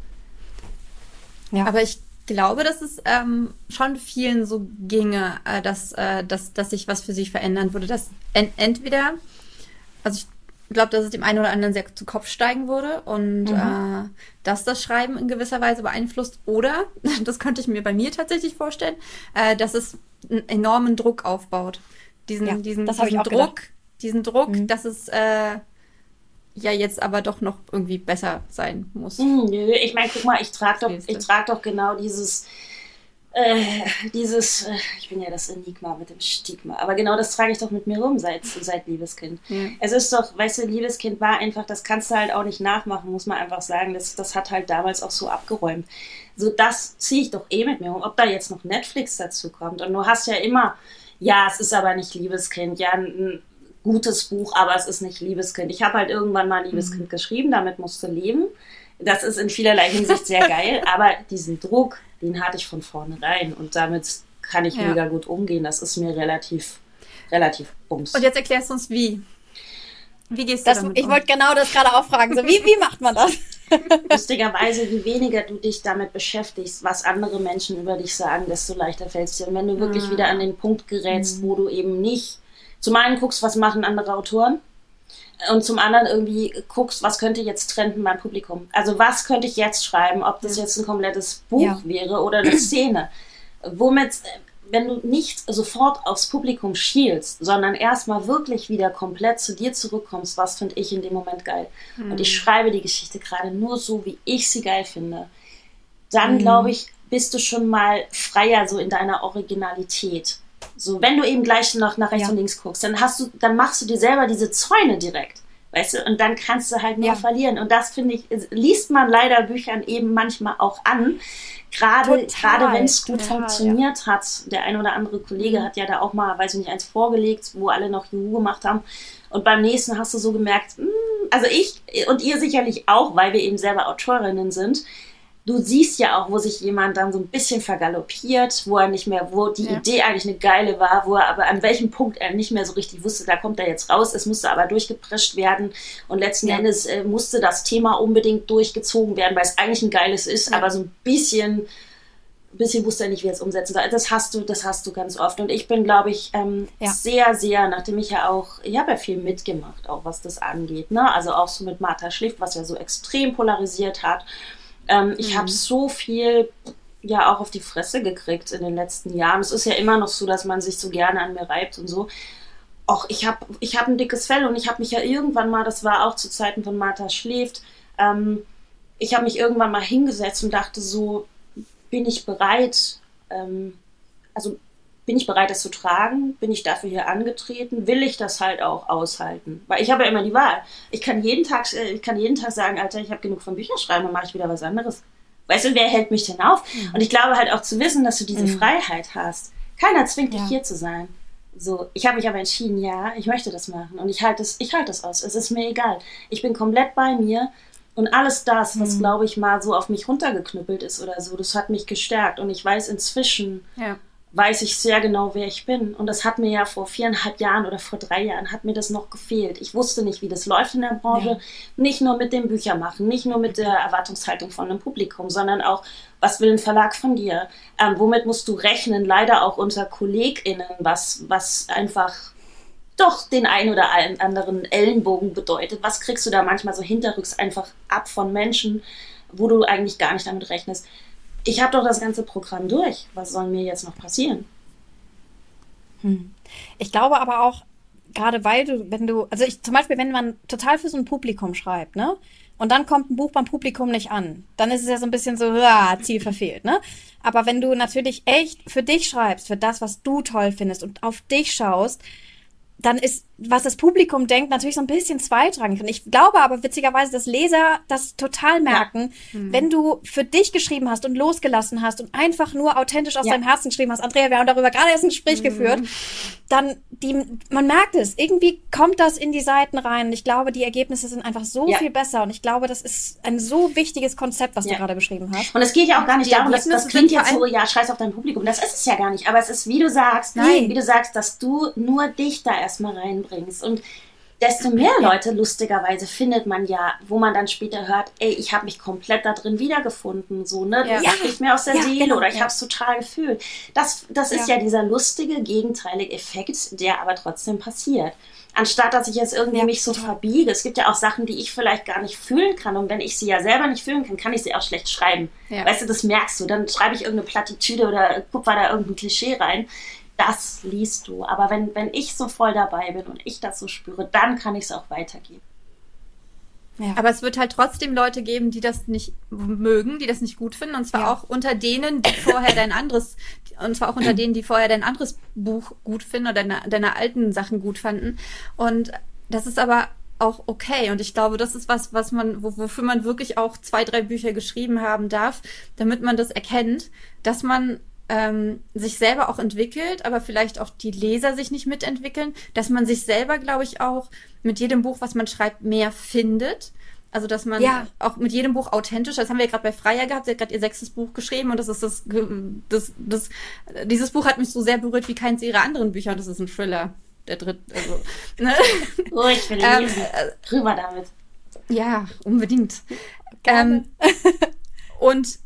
Ja. Aber ich glaube, dass es ähm, schon vielen so ginge, äh, dass, äh, dass, dass sich was für sich verändern würde. Dass en entweder, also ich glaube, dass es dem einen oder anderen sehr zu Kopf steigen würde und mhm. äh, dass das Schreiben in gewisser Weise beeinflusst. Oder, das könnte ich mir bei mir tatsächlich vorstellen, äh, dass es einen enormen Druck aufbaut. Diesen, ja, diesen, diesen Druck, gedacht. Diesen Druck, mhm. dass es äh, ja jetzt aber doch noch irgendwie besser sein muss. Mhm, nö, ich meine, guck mal, ich trage doch, ich trage doch genau dieses äh, dieses, äh, ich bin ja das Enigma mit dem Stigma, aber genau das trage ich doch mit mir rum seit, seit Liebeskind. Ja. Es ist doch, weißt du, Liebeskind war einfach, das kannst du halt auch nicht nachmachen, muss man einfach sagen. Das, das hat halt damals auch so abgeräumt. So, das ziehe ich doch eh mit mir rum. Ob da jetzt noch Netflix dazu kommt. Und du hast ja immer, ja, es ist aber nicht Liebeskind, ja, ein, gutes Buch, aber es ist nicht Liebeskind. Ich habe halt irgendwann mal Liebeskind mhm. geschrieben, damit musst du leben. Das ist in vielerlei Hinsicht sehr geil, aber diesen Druck, den hatte ich von vornherein und damit kann ich ja. mega gut umgehen. Das ist mir relativ, relativ bums. Und jetzt erklärst du uns wie. Wie gehst du das, damit Ich um? wollte genau das gerade auch fragen. So, wie, wie macht man das? Lustigerweise, je weniger du dich damit beschäftigst, was andere Menschen über dich sagen, desto leichter fällt es dir. Und wenn du wirklich mhm. wieder an den Punkt gerätst, mhm. wo du eben nicht zum einen guckst, was machen andere Autoren, und zum anderen irgendwie guckst, was könnte jetzt trenden beim Publikum. Also was könnte ich jetzt schreiben, ob das jetzt ein komplettes Buch ja. wäre oder eine Szene. Womit, wenn du nicht sofort aufs Publikum schielst, sondern erstmal wirklich wieder komplett zu dir zurückkommst, was finde ich in dem Moment geil. Mhm. Und ich schreibe die Geschichte gerade nur so, wie ich sie geil finde. Dann mhm. glaube ich, bist du schon mal freier so in deiner Originalität. So, wenn du eben gleich noch nach rechts ja. und links guckst, dann hast du, dann machst du dir selber diese Zäune direkt. Weißt du, und dann kannst du halt nur ja. verlieren. Und das finde ich, liest man leider Büchern eben manchmal auch an. Gerade, gerade wenn es gut total, funktioniert ja. hat. Der ein oder andere Kollege mhm. hat ja da auch mal, weiß ich nicht, eins vorgelegt, wo alle noch Juhu gemacht haben. Und beim nächsten hast du so gemerkt, mh, hm, also ich und ihr sicherlich auch, weil wir eben selber Autorinnen sind, du siehst ja auch, wo sich jemand dann so ein bisschen vergaloppiert, wo er nicht mehr, wo die ja. Idee eigentlich eine geile war, wo er aber an welchem Punkt er nicht mehr so richtig wusste, da kommt er jetzt raus, es musste aber durchgeprescht werden und letzten ja. Endes äh, musste das Thema unbedingt durchgezogen werden, weil es eigentlich ein geiles ist, ja. aber so ein bisschen bisschen wusste er nicht, wie er es umsetzen soll. Das hast du, das hast du ganz oft. Und ich bin, glaube ich, ähm, sehr, sehr, nachdem ich ja auch, ich habe ja viel mitgemacht, auch was das angeht. Ne? Also auch so mit Martha Schliff, was ja so extrem polarisiert hat. Ähm, ich mhm. habe so viel ja auch auf die Fresse gekriegt in den letzten Jahren. Es ist ja immer noch so, dass man sich so gerne an mir reibt und so. Auch ich habe ich hab ein dickes Fell und ich habe mich ja irgendwann mal, das war auch zu Zeiten von Martha schläft, ähm, ich habe mich irgendwann mal hingesetzt und dachte so, bin ich bereit, ähm, also bin ich bereit, das zu tragen? Bin ich dafür hier angetreten? Will ich das halt auch aushalten? Weil ich habe ja immer die Wahl. Ich kann jeden Tag, äh, ich kann jeden Tag sagen, Alter, ich habe genug von Büchern schreiben, dann mache ich wieder was anderes. Weißt du, wer hält mich denn auf? Mhm. Und ich glaube halt auch zu wissen, dass du diese mhm. Freiheit hast. Keiner zwingt ja. dich hier zu sein. So, ich habe mich aber entschieden, ja, ich möchte das machen und ich halte es, ich halte es aus. Es ist mir egal. Ich bin komplett bei mir und alles das, was mhm. glaube ich mal so auf mich runtergeknüppelt ist oder so, das hat mich gestärkt und ich weiß inzwischen, ja weiß ich sehr genau, wer ich bin. Und das hat mir ja vor viereinhalb Jahren oder vor drei Jahren hat mir das noch gefehlt. Ich wusste nicht, wie das läuft in der Branche. Ja. Nicht nur mit dem Büchermachen, nicht nur mit der Erwartungshaltung von einem Publikum, sondern auch, was will ein Verlag von dir? Ähm, womit musst du rechnen? Leider auch unter KollegInnen, was, was einfach doch den einen oder anderen Ellenbogen bedeutet. Was kriegst du da manchmal so hinterrücks einfach ab von Menschen, wo du eigentlich gar nicht damit rechnest? Ich habe doch das ganze Programm durch. Was soll mir jetzt noch passieren? Hm. Ich glaube aber auch, gerade weil du, wenn du, also ich zum Beispiel, wenn man total für so ein Publikum schreibt, ne? Und dann kommt ein Buch beim Publikum nicht an, dann ist es ja so ein bisschen so, ja, Ziel verfehlt, ne? Aber wenn du natürlich echt für dich schreibst, für das, was du toll findest und auf dich schaust, dann ist, was das Publikum denkt, natürlich so ein bisschen zweitrangig. Und ich glaube aber witzigerweise, dass Leser das total merken, ja. mhm. wenn du für dich geschrieben hast und losgelassen hast und einfach nur authentisch aus ja. deinem Herzen geschrieben hast. Andrea, wir haben darüber gerade erst ein Gespräch mhm. geführt. Dann, die, man merkt es. Irgendwie kommt das in die Seiten rein. Ich glaube, die Ergebnisse sind einfach so ja. viel besser. Und ich glaube, das ist ein so wichtiges Konzept, was du gerade beschrieben hast. Und es geht ja auch gar nicht die darum, dass das klingt jetzt so, ja, scheiß auf dein Publikum. Das ist es ja gar nicht. Aber es ist, wie du sagst, Nein. wie du sagst, dass du nur dich da erstmal reinbringst. Und desto mehr Leute, lustigerweise, findet man ja, wo man dann später hört, ey, ich habe mich komplett da drin wiedergefunden, so, ne? Das Ja. mir aus der Ja, Seele genau, oder ich ja. habe es total gefühlt. Das, das ist ja. Ja. dieser lustige, gegenteilige Effekt, der aber trotzdem passiert. Anstatt dass ich jetzt irgendwie Ja, mich so verbiege. Es gibt ja auch Sachen, die ich vielleicht gar nicht fühlen kann. Und wenn ich sie ja selber nicht fühlen kann, kann ich sie auch schlecht schreiben. Ja. Weißt du, das merkst du. Dann schreibe ich irgendeine Plattitüde oder kupfer da irgendein Klischee rein. Das liest du. Aber wenn, wenn ich so voll dabei bin und ich das so spüre, dann kann ich es auch weitergeben. Ja. Aber es wird halt trotzdem Leute geben, die das nicht mögen, die das nicht gut finden. Und zwar Ja. auch unter denen, die vorher dein anderes, und zwar auch unter denen, die vorher dein anderes Buch gut finden oder deine, deine alten Sachen gut fanden. Und das ist aber auch okay. Und ich glaube, das ist was, was man, wo, wofür man wirklich auch zwei, drei Bücher geschrieben haben darf, damit man das erkennt, dass man ähm, sich selber auch entwickelt, aber vielleicht auch die Leser sich nicht mitentwickeln, dass man sich selber, glaube ich, auch mit jedem Buch, was man schreibt, mehr findet. Also, dass man Ja. auch mit jedem Buch authentisch, das haben wir ja gerade bei Freier gehabt, sie hat gerade ihr sechstes Buch geschrieben und das ist das, das, das, dieses Buch hat mich so sehr berührt wie keins ihrer anderen Bücher und das ist ein Thriller. Der dritte, also, ne? Oh, ich will Ähm, lesen. äh, Rüber damit. Ja, unbedingt. Ähm, und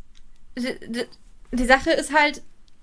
die Sache ist halt,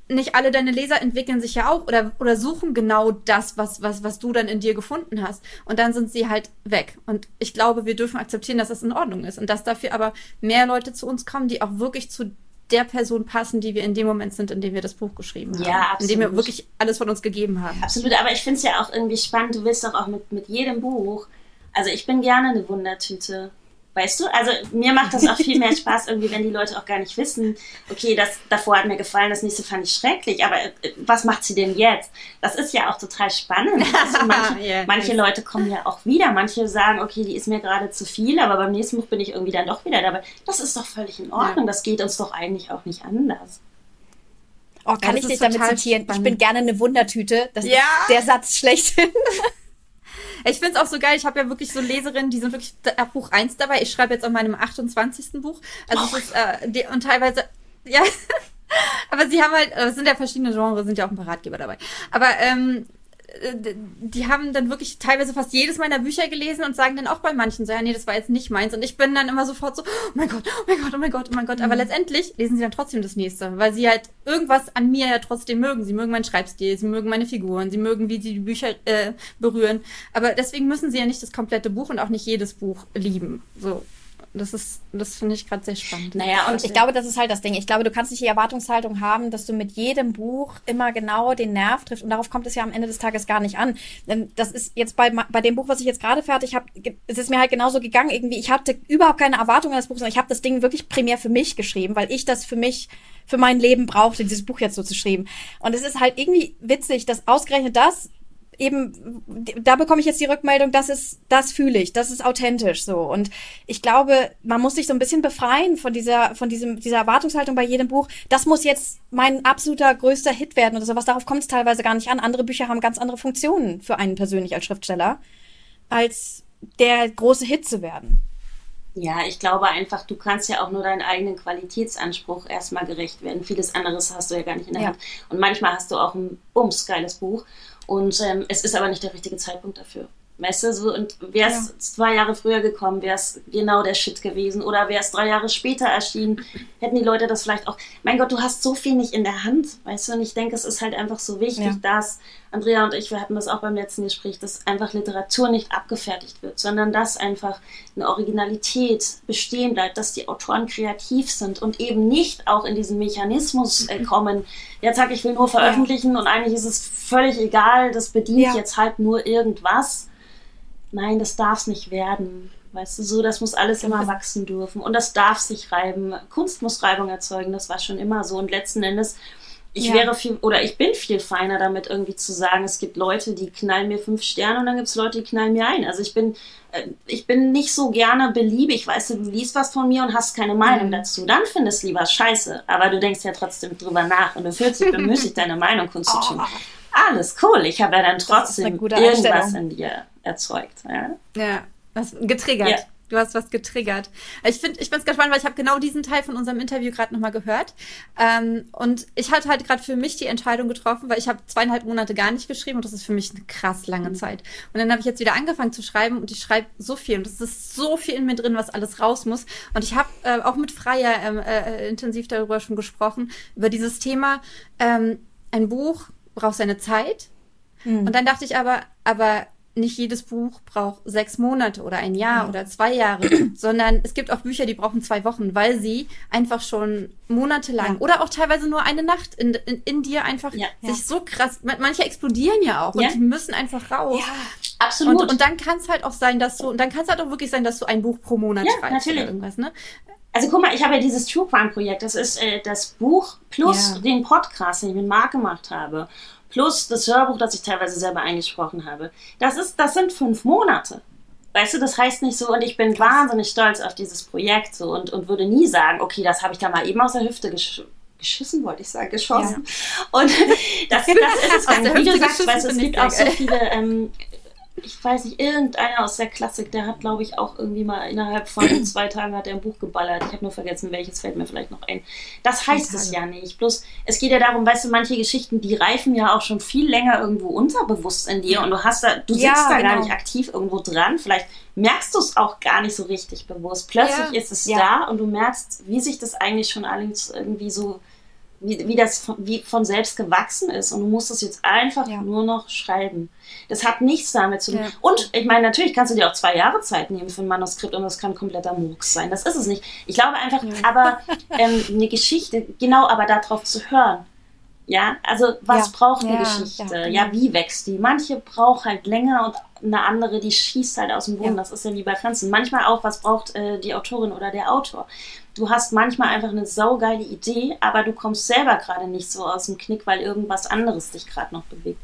nicht alle deine Leser entwickeln sich ja auch oder, oder suchen genau das, was, was, was du dann in dir gefunden hast. Und dann sind sie halt weg. Und ich glaube, wir dürfen akzeptieren, dass das in Ordnung ist. Und dass dafür aber mehr Leute zu uns kommen, die auch wirklich zu der Person passen, die wir in dem Moment sind, in dem wir das Buch geschrieben haben. Ja, In dem wir absolut. wirklich alles von uns gegeben haben. Absolut, aber ich finde es ja auch irgendwie spannend. Du willst doch auch mit, mit jedem Buch. Also ich bin gerne eine Wundertüte. Weißt du? Also mir macht das auch viel mehr Spaß, irgendwie, wenn die Leute auch gar nicht wissen, okay, das davor hat mir gefallen, das nächste fand ich schrecklich, aber äh, was macht sie denn jetzt? Das ist ja auch total spannend. Also manche, Ja, manche Leute kommen ja auch wieder, manche sagen, okay, die ist mir gerade zu viel, aber beim nächsten Buch bin ich irgendwie dann doch wieder dabei. Das ist doch völlig in Ordnung. Das geht uns doch eigentlich auch nicht anders. Oh, kann das ich dich damit zitieren? spannend. Ich bin gerne eine Wundertüte. Das Ja. ist der Satz schlechthin. Ich finde es auch so geil. Ich habe ja wirklich so Leserinnen, die sind wirklich ab Buch 1 dabei. Ich schreibe jetzt an meinem 28. Buch. Also es ist, äh, die, und teilweise, ja, aber sie haben halt, äh, es sind ja verschiedene Genres, sind ja auch ein paar Ratgeber dabei. Aber ähm, äh, die haben dann wirklich teilweise fast jedes meiner Bücher gelesen und sagen dann auch bei manchen so, ja, nee, das war jetzt nicht meins. Und ich bin dann immer sofort so, oh mein Gott, oh mein Gott, oh mein Gott, oh mein Gott. Aber letztendlich lesen sie dann trotzdem das nächste, weil sie halt irgendwas an mir ja trotzdem mögen. Sie mögen meinen Schreibstil, sie mögen meine Figuren, sie mögen, wie sie die Bücher äh, berühren. Aber deswegen müssen sie ja nicht das komplette Buch und auch nicht jedes Buch lieben. So. Das ist, das finde ich gerade sehr spannend. Naja, und Ich glaube, das ist halt das Ding. Ich glaube, du kannst nicht die Erwartungshaltung haben, dass du mit jedem Buch immer genau den Nerv triffst. Und darauf kommt es ja am Ende des Tages gar nicht an. Denn das ist jetzt bei, bei dem Buch, was ich jetzt gerade fertig habe, es ist mir halt genauso gegangen. Irgendwie, ich hatte überhaupt keine Erwartungen an das Buch, sondern ich habe das Ding wirklich primär für mich geschrieben, weil ich das für mich, für mein Leben brauchte, dieses Buch jetzt so zu schreiben. Und es ist halt irgendwie witzig, dass ausgerechnet das eben, da bekomme ich jetzt die Rückmeldung, das ist, das fühle ich, das ist authentisch so. Und ich glaube, man muss sich so ein bisschen befreien von dieser, von diesem, dieser Erwartungshaltung bei jedem Buch. Das muss jetzt mein absoluter größter Hit werden oder sowas. Darauf kommt es teilweise gar nicht an. Andere Bücher haben ganz andere Funktionen für einen persönlich als Schriftsteller, als der große Hit zu werden. Ja, ich glaube einfach, du kannst ja auch nur deinen eigenen Qualitätsanspruch erstmal gerecht werden. Vieles anderes hast du ja gar nicht in der Ja. Hand. Und manchmal hast du auch ein bums geiles Buch und ähm, es ist aber nicht der richtige Zeitpunkt dafür. Weißt du, so, und wäre es zwei Jahre früher gekommen, wäre es genau der Shit gewesen. Oder wäre es drei Jahre später erschienen, hätten die Leute das vielleicht auch. Mein Gott, du hast so viel nicht in der Hand, weißt du? Und ich denke, es ist halt einfach so wichtig, Ja. dass Andrea und ich, wir hatten das auch beim letzten Gespräch, dass einfach Literatur nicht abgefertigt wird, sondern dass einfach eine Originalität bestehen bleibt, dass die Autoren kreativ sind und eben nicht auch in diesen Mechanismus äh, kommen. Jetzt sag ich will nur veröffentlichen und eigentlich ist es völlig egal, das bedient Ja. jetzt halt nur irgendwas. Nein, das darf es nicht werden. Weißt du, so, das muss alles immer wachsen dürfen. Und das darf sich reiben. Kunst muss Reibung erzeugen, das war schon immer so. Und letzten Endes, ich Ja. wäre viel, oder ich bin viel feiner damit, irgendwie zu sagen, es gibt Leute, die knallen mir fünf Sterne und dann gibt es Leute, die knallen mir ein. Also ich bin, äh, ich bin nicht so gerne beliebig. Weißt du, du liest was von mir und hast keine Meinung Mhm. dazu. Dann findest du lieber scheiße. Aber du denkst ja trotzdem drüber nach und du fühlst dich bemüßigt, deine Meinung kundzutun. Alles cool. Ich habe ja dann Oh. trotzdem irgendwas in dir erzeugt. Ja? Ja, das getriggert. Ja. du hast was getriggert. Ich finde, ich bin ganz spannend, weil ich habe genau diesen Teil von unserem Interview gerade nochmal gehört. Ähm, und ich hatte halt gerade für mich die Entscheidung getroffen, weil ich habe zweieinhalb Monate gar nicht geschrieben und das ist für mich eine krass lange mhm. Zeit. Und dann habe ich jetzt wieder angefangen zu schreiben und ich schreibe so viel und es ist so viel in mir drin, was alles raus muss. Und ich habe äh, auch mit Freier ähm, äh, intensiv darüber schon gesprochen, über dieses Thema, ähm, ein Buch braucht seine Zeit. Mhm. Und dann dachte ich aber, aber nicht jedes Buch braucht sechs Monate oder ein Jahr ja. oder zwei Jahre, sondern es gibt auch Bücher, die brauchen zwei Wochen, weil sie einfach schon monatelang ja. oder auch teilweise nur eine Nacht in, in, in dir einfach ja. sich so krass, manche explodieren ja auch und die müssen einfach raus. Ja, absolut. Und, und dann kann es halt auch sein, dass du, und dann kann es halt auch wirklich sein, dass du ein Buch pro Monat schreibst natürlich. oder irgendwas, ne? Also guck mal, ich habe ja dieses True Crime Projekt, das ist äh, das Buch plus den Podcast, den ich mit Marc gemacht habe plus das Hörbuch, das ich teilweise selber eingesprochen habe. Das ist, das sind fünf Monate. Weißt du, das heißt nicht so, und ich bin Krass. wahnsinnig stolz auf dieses Projekt so und, und würde nie sagen, okay, das habe ich da mal eben aus der Hüfte gesch geschissen, wollte ich sagen, geschossen. Ja. Und das, das ist es, wie du sagst, weißt du, es gibt auch so viele ähm, ich weiß nicht, irgendeiner aus der Klassik, der hat, glaube ich, auch irgendwie mal innerhalb von zwei Tagen hat er ein Buch geballert. Ich habe nur vergessen, welches fällt mir vielleicht noch ein. Das heißt es ja nicht. Bloß, es geht ja darum, weißt du, manche Geschichten, die reifen ja auch schon viel länger irgendwo unterbewusst in dir und du hast da, du sitzt ja, da genau. gar nicht aktiv irgendwo dran. Vielleicht merkst du es auch gar nicht so richtig bewusst. Plötzlich ja. ist es ja. da und du merkst, wie sich das eigentlich schon alles irgendwie so wie, wie das von, wie von selbst gewachsen ist und du musst es jetzt einfach ja. nur noch schreiben. Das hat nichts damit zu tun. Ja. Und ich meine, natürlich kannst du dir auch zwei Jahre Zeit nehmen für ein Manuskript und das kann kompletter Murks sein. Das ist es nicht. Ich glaube einfach, ja. aber ähm, eine Geschichte, genau, aber darauf zu hören. Ja, also was braucht eine Geschichte? Ja, genau. wie wächst die? Manche braucht halt länger und eine andere, die schießt halt aus dem Boden. Das ist ja wie bei Pflanzen. Manchmal auch, was braucht äh, die Autorin oder der Autor? Du hast manchmal einfach eine saugeile Idee, aber du kommst selber gerade nicht so aus dem Knick, weil irgendwas anderes dich gerade noch bewegt.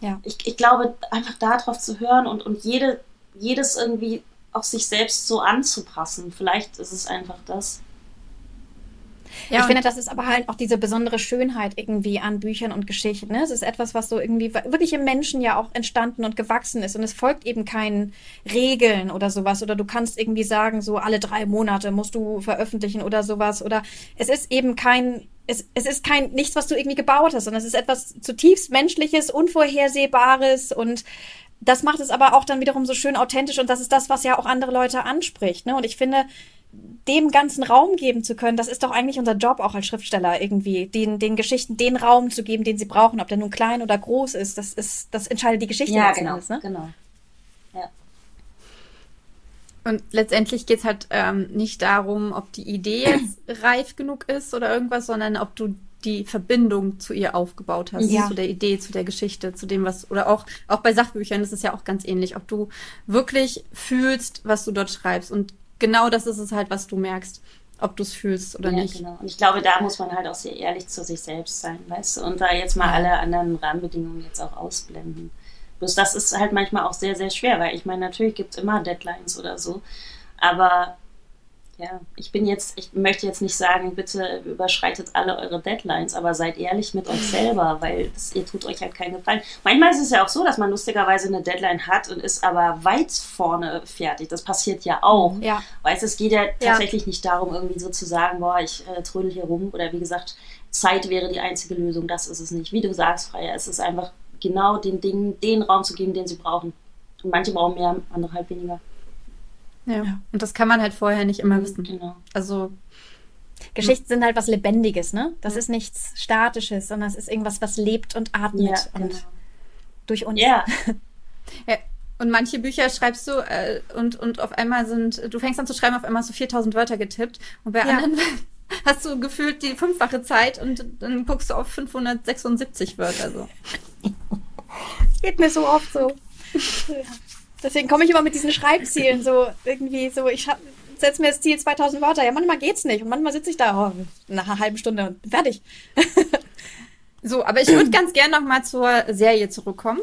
Ja. Ich, ich glaube, einfach darauf zu hören und, und jede, jedes irgendwie auf sich selbst so anzupassen. Vielleicht ist es einfach das. Ja, ich finde, das ist aber halt auch diese besondere Schönheit irgendwie an Büchern und Geschichten. Ne? Es ist etwas, was so irgendwie wirklich im Menschen ja auch entstanden und gewachsen ist. Und es folgt eben keinen Regeln oder sowas. Oder du kannst irgendwie sagen, so alle drei Monate musst du veröffentlichen oder sowas. Oder es ist eben kein es, es ist kein nichts, was du irgendwie gebaut hast, sondern es ist etwas zutiefst Menschliches, Unvorhersehbares und das macht es aber auch dann wiederum so schön authentisch und das ist das, was ja auch andere Leute anspricht. Ne? Und ich finde, dem ganzen Raum geben zu können, das ist doch eigentlich unser Job auch als Schriftsteller irgendwie, den, den Geschichten den Raum zu geben, den sie brauchen, ob der nun klein oder groß ist, das ist, das entscheidet die Geschichte. Ja, genau, Endes, ne? genau. Ja. Und letztendlich geht es halt ähm, nicht darum, ob die Idee jetzt reif genug ist oder irgendwas, sondern ob du die Verbindung zu ihr aufgebaut hast, ja. zu der Idee, zu der Geschichte, zu dem, was, oder auch, auch bei Sachbüchern ist es ja auch ganz ähnlich, ob du wirklich fühlst, was du dort schreibst und genau das ist es halt, was du merkst, ob du es fühlst oder ja, nicht. Genau. Und ich glaube, da muss man halt auch sehr ehrlich zu sich selbst sein, weißt du, und da jetzt mal alle anderen Rahmenbedingungen jetzt auch ausblenden. Bloß das ist halt manchmal auch sehr, sehr schwer, weil ich meine, natürlich gibt es immer Deadlines oder so, aber ja, ich bin jetzt, ich möchte jetzt nicht sagen, bitte überschreitet alle eure Deadlines, aber seid ehrlich mit euch selber, weil das, ihr tut euch halt keinen Gefallen. Manchmal ist es ja auch so, dass man lustigerweise eine Deadline hat und ist aber weit vorne fertig. Das passiert ja auch. Ja. Weißt es geht ja tatsächlich ja. nicht darum, irgendwie so zu sagen, boah, ich äh, trödel hier rum oder wie gesagt, Zeit wäre die einzige Lösung. Das ist es nicht. Wie du sagst, Freier, es ist einfach genau den Dingen den Raum zu geben, den sie brauchen. Und manche brauchen mehr, andere halt weniger. Ja. ja. Und das kann man halt vorher nicht immer wissen. Genau. Also Geschichten sind halt was Lebendiges, ne? Das ja. ist nichts Statisches, sondern es ist irgendwas, was lebt und atmet ja, genau. und durch uns. Ja. ja. Und manche Bücher schreibst du äh, und, und auf einmal sind, du fängst an zu schreiben, auf einmal so 4000 Wörter getippt und bei ja. anderen hast du gefühlt die fünffache Zeit und dann guckst du auf 576 Wörter so. Geht mir so oft so. Deswegen komme ich immer mit diesen Schreibzielen so irgendwie so, ich setze mir das Ziel 2000 Wörter. Ja, manchmal geht's nicht und manchmal sitze ich da oh, nach einer halben Stunde und fertig. so, aber ich würde ganz gern noch mal zur Serie zurückkommen.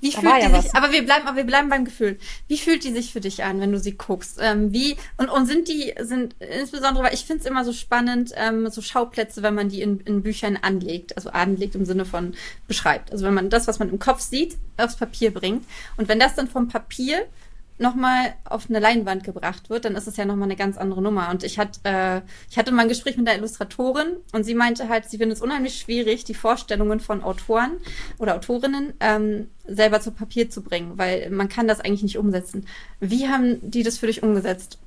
Wie da fühlt die ja sich, was. aber wir bleiben, aber wir bleiben beim Gefühl. Wie fühlt die sich für dich an, wenn du sie guckst? Ähm, wie, und, und sind die, sind, insbesondere, weil ich finde es immer so spannend, ähm, so Schauplätze, wenn man die in, in Büchern anlegt, also anlegt im Sinne von beschreibt. Also wenn man das, was man im Kopf sieht, aufs Papier bringt. Und wenn das dann vom Papier nochmal auf eine Leinwand gebracht wird, dann ist es ja nochmal eine ganz andere Nummer. Und ich, hatte, äh, ich hatte mal ein Gespräch mit der Illustratorin und sie meinte halt, sie findet es unheimlich schwierig, die Vorstellungen von Autoren oder Autorinnen ähm, selber zu Papier zu bringen, weil man kann das eigentlich nicht umsetzen. Wie haben die das für dich umgesetzt?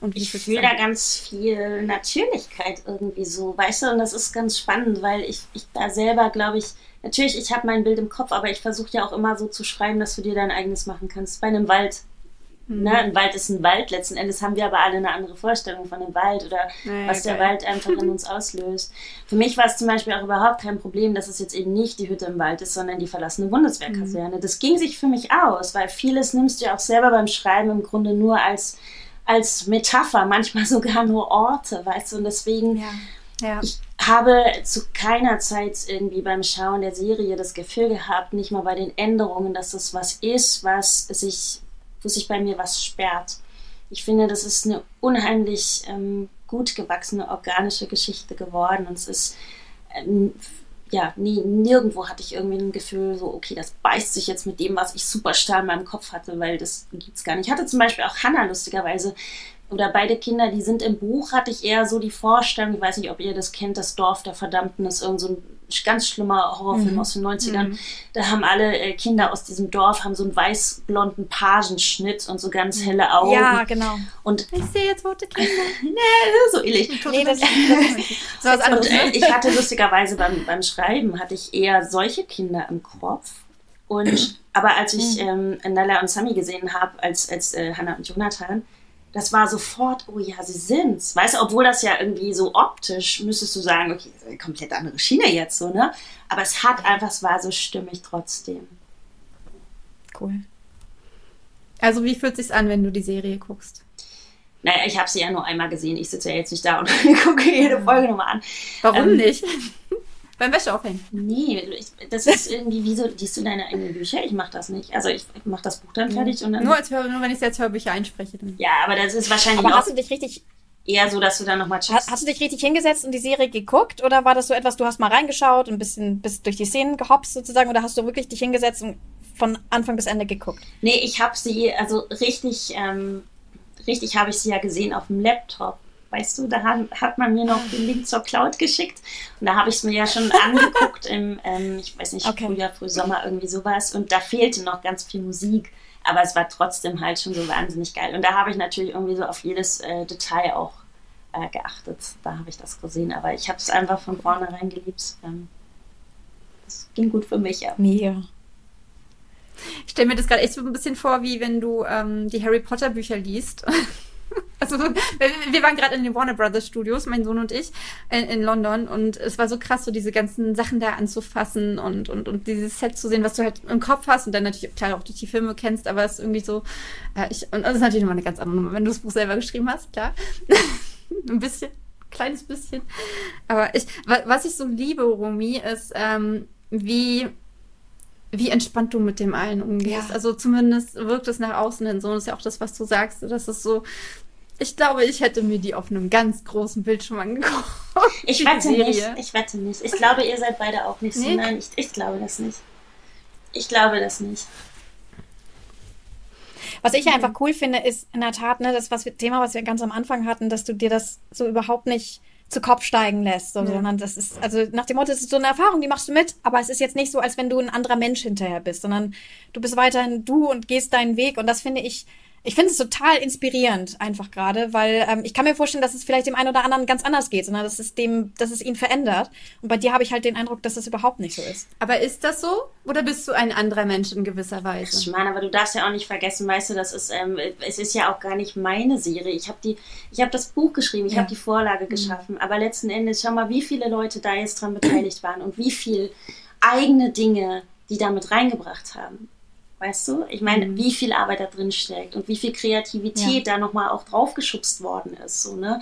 Und ich fühle da ganz viel Natürlichkeit irgendwie so, weißt du, und das ist ganz spannend, weil ich, ich da selber, glaube ich, natürlich, ich habe mein Bild im Kopf, aber ich versuche ja auch immer so zu schreiben, dass du dir dein eigenes machen kannst. Bei einem Wald Mhm. Ne? Ein Wald ist ein Wald. Letzten Endes haben wir aber alle eine andere Vorstellung von dem Wald oder naja, was der Wald einfach in uns auslöst. Für mich war es zum Beispiel auch überhaupt kein Problem, dass es jetzt eben nicht die Hütte im Wald ist, sondern die verlassene Bundeswehrkaserne. Mhm. Das ging sich für mich aus, weil vieles nimmst du ja auch selber beim Schreiben im Grunde nur als, als Metapher, manchmal sogar nur Orte, weißt du, und deswegen. Ja. Ja. Ich habe zu keiner Zeit irgendwie beim Schauen der Serie das Gefühl gehabt, nicht mal bei den Änderungen, dass das was ist, was sich wo sich bei mir was sperrt. Ich finde, das ist eine unheimlich ähm, gut gewachsene organische Geschichte geworden und es ist ähm, ja, nie, nirgendwo hatte ich irgendwie ein Gefühl, so, okay, das beißt sich jetzt mit dem, was ich super starr in meinem Kopf hatte, weil das gibt es gar nicht. Ich hatte zum Beispiel auch Hannah lustigerweise, oder beide Kinder, die sind im Buch, hatte ich eher so die Vorstellung, ich weiß nicht, ob ihr das kennt, das Dorf der Verdammten ist irgend so ein ganz schlimmer Horrorfilm mhm. aus den 90ern. Mhm. Da haben alle äh, Kinder aus diesem Dorf haben so einen weiß-blonden Pagenschnitt und so ganz helle Augen. Ja, genau. Und ich sehe jetzt rote Kinder. nee, so ähnlich. Nee, das, so was anderes. Und, äh, ich hatte lustigerweise beim, beim Schreiben hatte ich eher solche Kinder im Kopf. Und aber als ich mhm. ähm, Nella und Sami gesehen habe, als, als äh, Hannah und Jonathan, das war sofort, oh ja, sie sind's. Weißt du, obwohl das ja irgendwie so optisch, müsstest du sagen, okay, komplett andere Schiene jetzt so, ne? Aber es hat einfach, es war so stimmig trotzdem. Cool. Also wie fühlt es sich an, wenn du die Serie guckst? Naja, ich habe sie ja nur einmal gesehen. Ich sitze ja jetzt nicht da und gucke jede Folge nochmal an. Warum ähm, nicht? Beim Wäscheaufhängen? Nee, ich, das ist irgendwie wie so, liest du deine eigenen Bücher? Ich mache das nicht. Also ich, ich mache das Buch dann fertig und dann... Nur, als Hör, nur wenn ich es als Hörbücher einspreche. Dann. Ja, aber das ist wahrscheinlich aber auch... hast du dich richtig... Eher so, dass du dann nochmal checkst. Hast du dich richtig hingesetzt und die Serie geguckt? Oder war das so etwas, du hast mal reingeschaut und ein bisschen bist durch die Szenen gehopst sozusagen? Oder hast du wirklich dich hingesetzt und von Anfang bis Ende geguckt? Nee, ich habe sie, also richtig, ähm, richtig habe ich sie ja gesehen auf dem Laptop weißt du, da hat, man mir noch den Link zur Cloud geschickt und da habe ich es mir ja schon angeguckt im, ähm, ich weiß nicht, okay. Frühjahr, Frühsommer, irgendwie sowas und da fehlte noch ganz viel Musik, aber es war trotzdem halt schon so wahnsinnig geil und da habe ich natürlich irgendwie so auf jedes äh, Detail auch äh, geachtet, da habe ich das gesehen, aber ich habe es einfach von vornherein geliebt. Ähm, das ging gut für mich, ja. Mega. Ich stelle mir das gerade echt so ein bisschen vor, wie wenn du ähm, die Harry Potter Bücher liest Also wir waren gerade in den Warner Brothers Studios, mein Sohn und ich, in, in, London und es war so krass, so diese ganzen Sachen da anzufassen und, und, und dieses Set zu sehen, was du halt im Kopf hast und dann natürlich klar auch durch die Filme kennst, aber es ist irgendwie so, äh, ich, und das ist natürlich nochmal eine ganz andere Nummer, wenn du das Buch selber geschrieben hast, klar. Ein bisschen, kleines bisschen. Aber ich, was ich so liebe, Romy, ist, ähm, wie wie entspannt du mit dem allen umgehst. Ja. Also zumindest wirkt es nach außen hin so. Das ist ja auch das, was du sagst. Das ist so. Ich glaube, ich hätte mir die auf einem ganz großen Bildschirm angeguckt. Ich wette Serie. nicht. Ich wette nicht. Ich glaube, ihr seid beide auch nicht so. Nee? Nein, ich, ich glaube das nicht. Ich glaube das nicht. Was ich einfach cool finde, ist in der Tat, ne, das was wir, Thema, was wir ganz am Anfang hatten, dass du dir das so überhaupt nicht zu Kopf steigen lässt, so, ja. sondern das ist, also nach dem Motto, es ist so eine Erfahrung, die machst du mit, aber es ist jetzt nicht so, als wenn du ein anderer Mensch hinterher bist, sondern du bist weiterhin du und gehst deinen Weg und das finde ich ich finde es total inspirierend einfach gerade, weil ähm, ich kann mir vorstellen, dass es vielleicht dem einen oder anderen ganz anders geht, sondern dass es dem, dass es ihn verändert. Und bei dir habe ich halt den Eindruck, dass das überhaupt nicht so ist. Aber ist das so? Oder bist du ein anderer Mensch in gewisser Weise? Ich meine, aber du darfst ja auch nicht vergessen, weißt du, das ist, ähm, es ist ja auch gar nicht meine Serie. Ich habe die, ich habe das Buch geschrieben, ich ja. habe die Vorlage mhm. geschaffen. Aber letzten Endes, schau mal, wie viele Leute da jetzt dran beteiligt waren und wie viel eigene Dinge die damit reingebracht haben. Weißt du? Ich meine, mhm. wie viel Arbeit da drin steckt und wie viel Kreativität ja. da nochmal auch draufgeschubst worden ist. So, ne?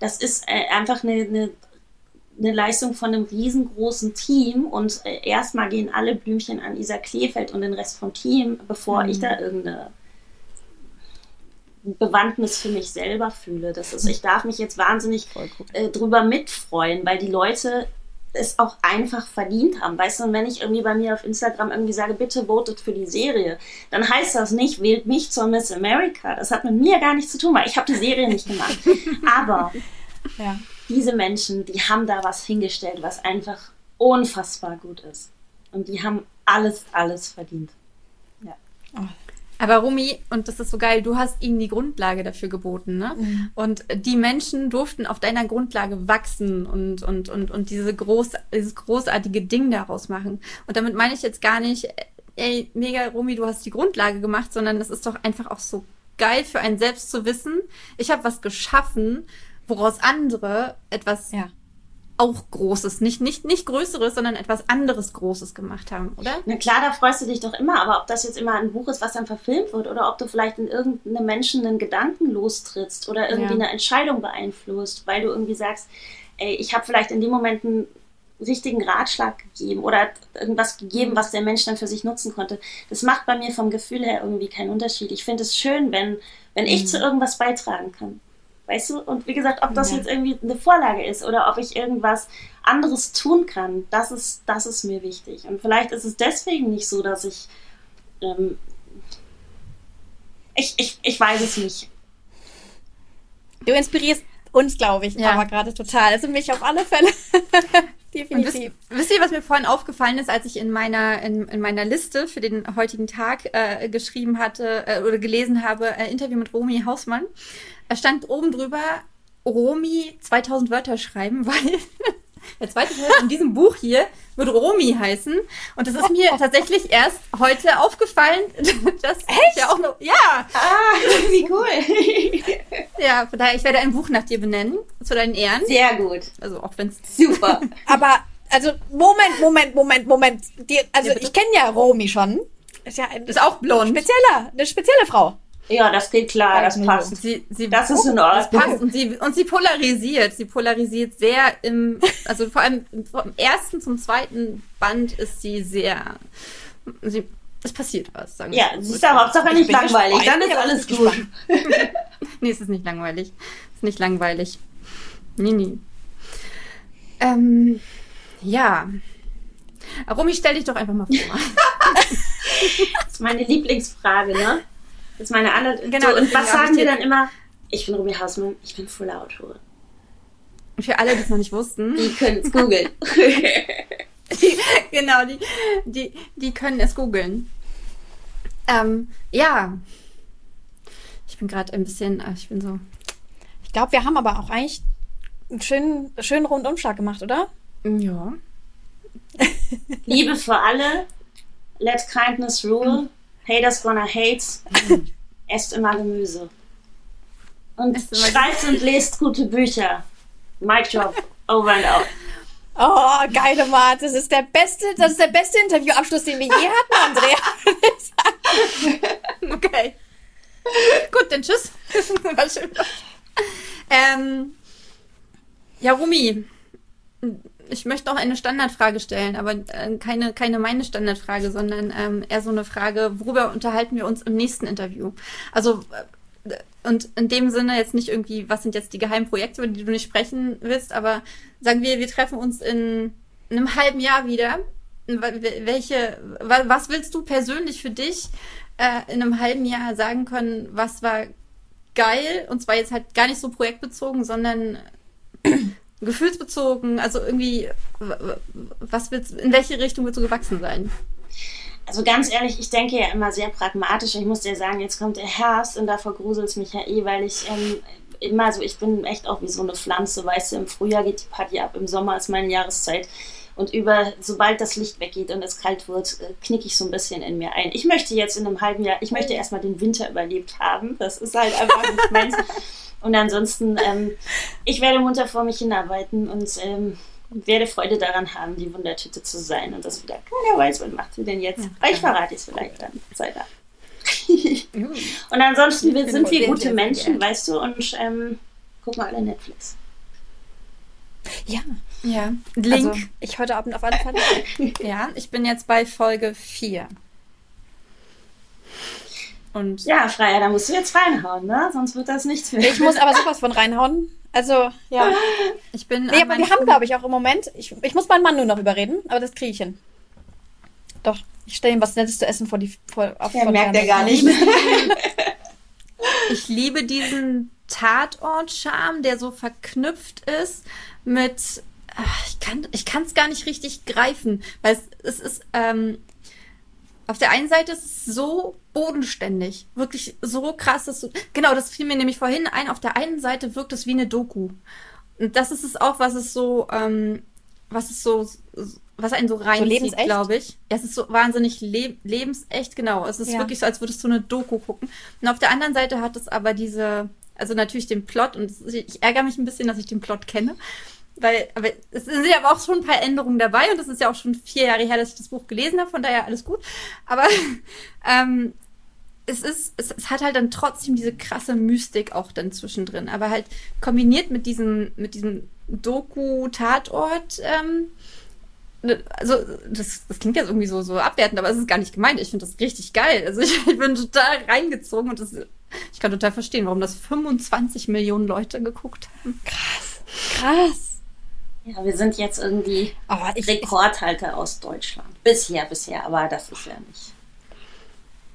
Das ist äh, einfach eine, eine, eine, Leistung von einem riesengroßen Team und äh, erstmal gehen alle Blümchen an Isa Kleefeld und den Rest vom Team, bevor mhm. ich da irgendeine Bewandtnis für mich selber fühle. Das ist, ich darf mich jetzt wahnsinnig äh, drüber mitfreuen, weil die Leute es auch einfach verdient haben. Weißt du, und wenn ich irgendwie bei mir auf Instagram irgendwie sage, bitte votet für die Serie, dann heißt das nicht, wählt mich zur Miss America. Das hat mit mir gar nichts zu tun, weil ich habe die Serie nicht gemacht. Aber ja. diese Menschen, die haben da was hingestellt, was einfach unfassbar gut ist. Und die haben alles, alles verdient. Aber Rumi, und das ist so geil, du hast ihnen die Grundlage dafür geboten, ne? Mhm. Und die Menschen durften auf deiner Grundlage wachsen und, und, und, und diese groß, dieses großartige Ding daraus machen. Und damit meine ich jetzt gar nicht, ey, mega Rumi, du hast die Grundlage gemacht, sondern es ist doch einfach auch so geil für einen selbst zu wissen, ich habe was geschaffen, woraus andere etwas ja auch Großes, nicht, nicht, nicht Größeres, sondern etwas anderes Großes gemacht haben, oder? Na klar, da freust du dich doch immer, aber ob das jetzt immer ein Buch ist, was dann verfilmt wird, oder ob du vielleicht in irgendeinem Menschen einen Gedanken lostrittst oder irgendwie ja. eine Entscheidung beeinflusst, weil du irgendwie sagst, ey, ich habe vielleicht in dem Moment einen richtigen Ratschlag gegeben oder irgendwas gegeben, was der Mensch dann für sich nutzen konnte. Das macht bei mir vom Gefühl her irgendwie keinen Unterschied. Ich finde es schön, wenn, wenn ich mhm. zu irgendwas beitragen kann. Weißt du? Und wie gesagt, ob das ja. jetzt irgendwie eine Vorlage ist oder ob ich irgendwas anderes tun kann, das ist, das ist mir wichtig. Und vielleicht ist es deswegen nicht so, dass ich. Ähm, ich, ich, ich weiß es nicht. Du inspirierst uns, glaube ich, ja. aber gerade total. Also mich auf alle Fälle. Definitiv. Wisst, wisst, ihr, was mir vorhin aufgefallen ist, als ich in meiner, in, in meiner Liste für den heutigen Tag äh, geschrieben hatte äh, oder gelesen habe, äh, Interview mit Romy Hausmann? Es stand oben drüber, Romy 2000 Wörter schreiben, weil der zweite Teil von diesem Buch hier wird Romy heißen. Und das ist mir tatsächlich erst heute aufgefallen. Das Echt? ja auch noch. Ja! Ah, wie cool. ja, von daher, ich werde ein Buch nach dir benennen, zu deinen Ehren. Sehr gut. Also auch wenn es. Super. Aber, also, Moment, Moment, Moment, Moment. Die, also, ja, ich kenne ja Romy schon. Ist ja ein, ist auch blond. Spezieller, eine spezielle Frau. Ja, das geht klar, das passt. Sie, sie, das ist in Ordnung. Das passt und sie, und sie polarisiert. Sie polarisiert sehr im, also vor allem vom ersten zum zweiten Band ist sie sehr, sie, es passiert was, sagen wir Ja, sie ist ja Hauptsache nicht langweilig, dann ist alles gut. nee, es ist nicht langweilig. Es ist nicht langweilig. Nee, nee. Ähm, ja. Romy, stell dich doch einfach mal vor. das ist meine Lieblingsfrage, ne? Das ist meine andere. Genau, so, und was sagen wir dann immer? Ich bin Ruby Hausmann, ich bin Fuller Autorin. Für alle, die es noch nicht wussten. Die können es googeln. genau, die, die, die können es googeln. Ähm, ja. Ich bin gerade ein bisschen, ah, ich bin so. Ich glaube, wir haben aber auch eigentlich einen schönen, schönen Rundumschlag gemacht, oder? Ja. Liebe für alle. Let kindness rule. Haters gonna hate. Esst immer Gemüse. Und schreibt und lest gute Bücher. Mic drop. Over and out. Oh, geile Mart. Das ist der beste, das ist der beste Interviewabschluss, den wir je hatten, Andrea. okay. Gut, dann tschüss. War schön. Ähm, ja, Rumi, ich möchte auch eine Standardfrage stellen, aber äh, keine, keine meine Standardfrage, sondern ähm, eher so eine Frage, worüber unterhalten wir uns im nächsten Interview? Also, äh, und in dem Sinne jetzt nicht irgendwie, was sind jetzt die geheimen Projekte, über die du nicht sprechen willst, aber sagen wir, wir treffen uns in, in einem halben Jahr wieder. Welche, was willst du persönlich für dich äh, in einem halben Jahr sagen können, was war geil? Und zwar jetzt halt gar nicht so projektbezogen, sondern gefühlsbezogen? Also irgendwie, was willst, in welche Richtung willst du gewachsen sein? Also ganz ehrlich, ich denke ja immer sehr pragmatisch. Ich muss dir sagen, jetzt kommt der Herbst und davor gruselt es mich ja eh, weil ich ähm, immer so, ich bin echt auch wie so eine Pflanze, weißt du, im Frühjahr geht die Party ab, im Sommer ist meine Jahreszeit. Und über, sobald das Licht weggeht und es kalt wird, äh, knicke ich so ein bisschen in mir ein. Ich möchte jetzt in einem halben Jahr, ich möchte erstmal den Winter überlebt haben. Das ist halt einfach nicht meins. Und ansonsten, ähm, ich werde munter vor mich hinarbeiten und ähm, werde Freude daran haben, die Wundertüte zu sein und das wieder keiner weiß, was macht sie denn jetzt. Ja, ich verrate es vielleicht dann. Sei da. und ansonsten wir sind wir gute Menschen, weißt du, und ähm, gucken alle Netflix. Ja. Ja. Link. Also, ich heute Abend auf alle Fälle. ja, ich bin jetzt bei Folge 4. Und ja, Freier, da musst du jetzt reinhauen, ne? Sonst wird das nichts mehr. Ich muss aber sowas von reinhauen. Also, ja. Ich bin. Nee, aber wir haben, glaube ich, auch im Moment. Ich, ich muss meinen Mann nur noch überreden, aber das kriege ich hin. Doch, ich stelle ihm was Nettes zu essen vor die. Vor, auf, Ja, merkt er gar nicht. Ich liebe diesen Tatort-Charme, der so verknüpft ist mit. ach, Ich kann ich kann es gar nicht richtig greifen, weil es, es ist. Ähm, auf der einen Seite ist es so bodenständig, wirklich so krass, dass du, genau, das fiel mir nämlich vorhin ein. Auf der einen Seite wirkt es wie eine Doku. Und das ist es auch, was es so, ähm, was es so, was einen so reinzieht, lebensecht? glaube ich. Ja, es ist so wahnsinnig le lebensecht, genau. Es ist Ja. wirklich so, als würdest du eine Doku gucken. Und auf der anderen Seite hat es aber diese, also natürlich den Plot und ich ärgere mich ein bisschen, dass ich den Plot kenne. Weil, aber es sind ja auch schon ein paar Änderungen dabei und es ist ja auch schon vier Jahre her, dass ich das Buch gelesen habe, von daher alles gut. Aber ähm, es ist, es, es hat halt dann trotzdem diese krasse Mystik auch dann zwischendrin, aber halt kombiniert mit diesem, mit diesem Doku-Tatort, ähm, ne, also das, das klingt jetzt irgendwie so, so abwertend, aber es ist gar nicht gemeint. Ich finde das richtig geil. Also ich, ich bin total reingezogen und das, ich kann total verstehen, warum das 25 Millionen Leute geguckt haben. Krass. Ja, wir sind jetzt irgendwie Aber ich, ich, Rekordhalter aus Deutschland. Bisher, bisher, aber das ist ja nicht.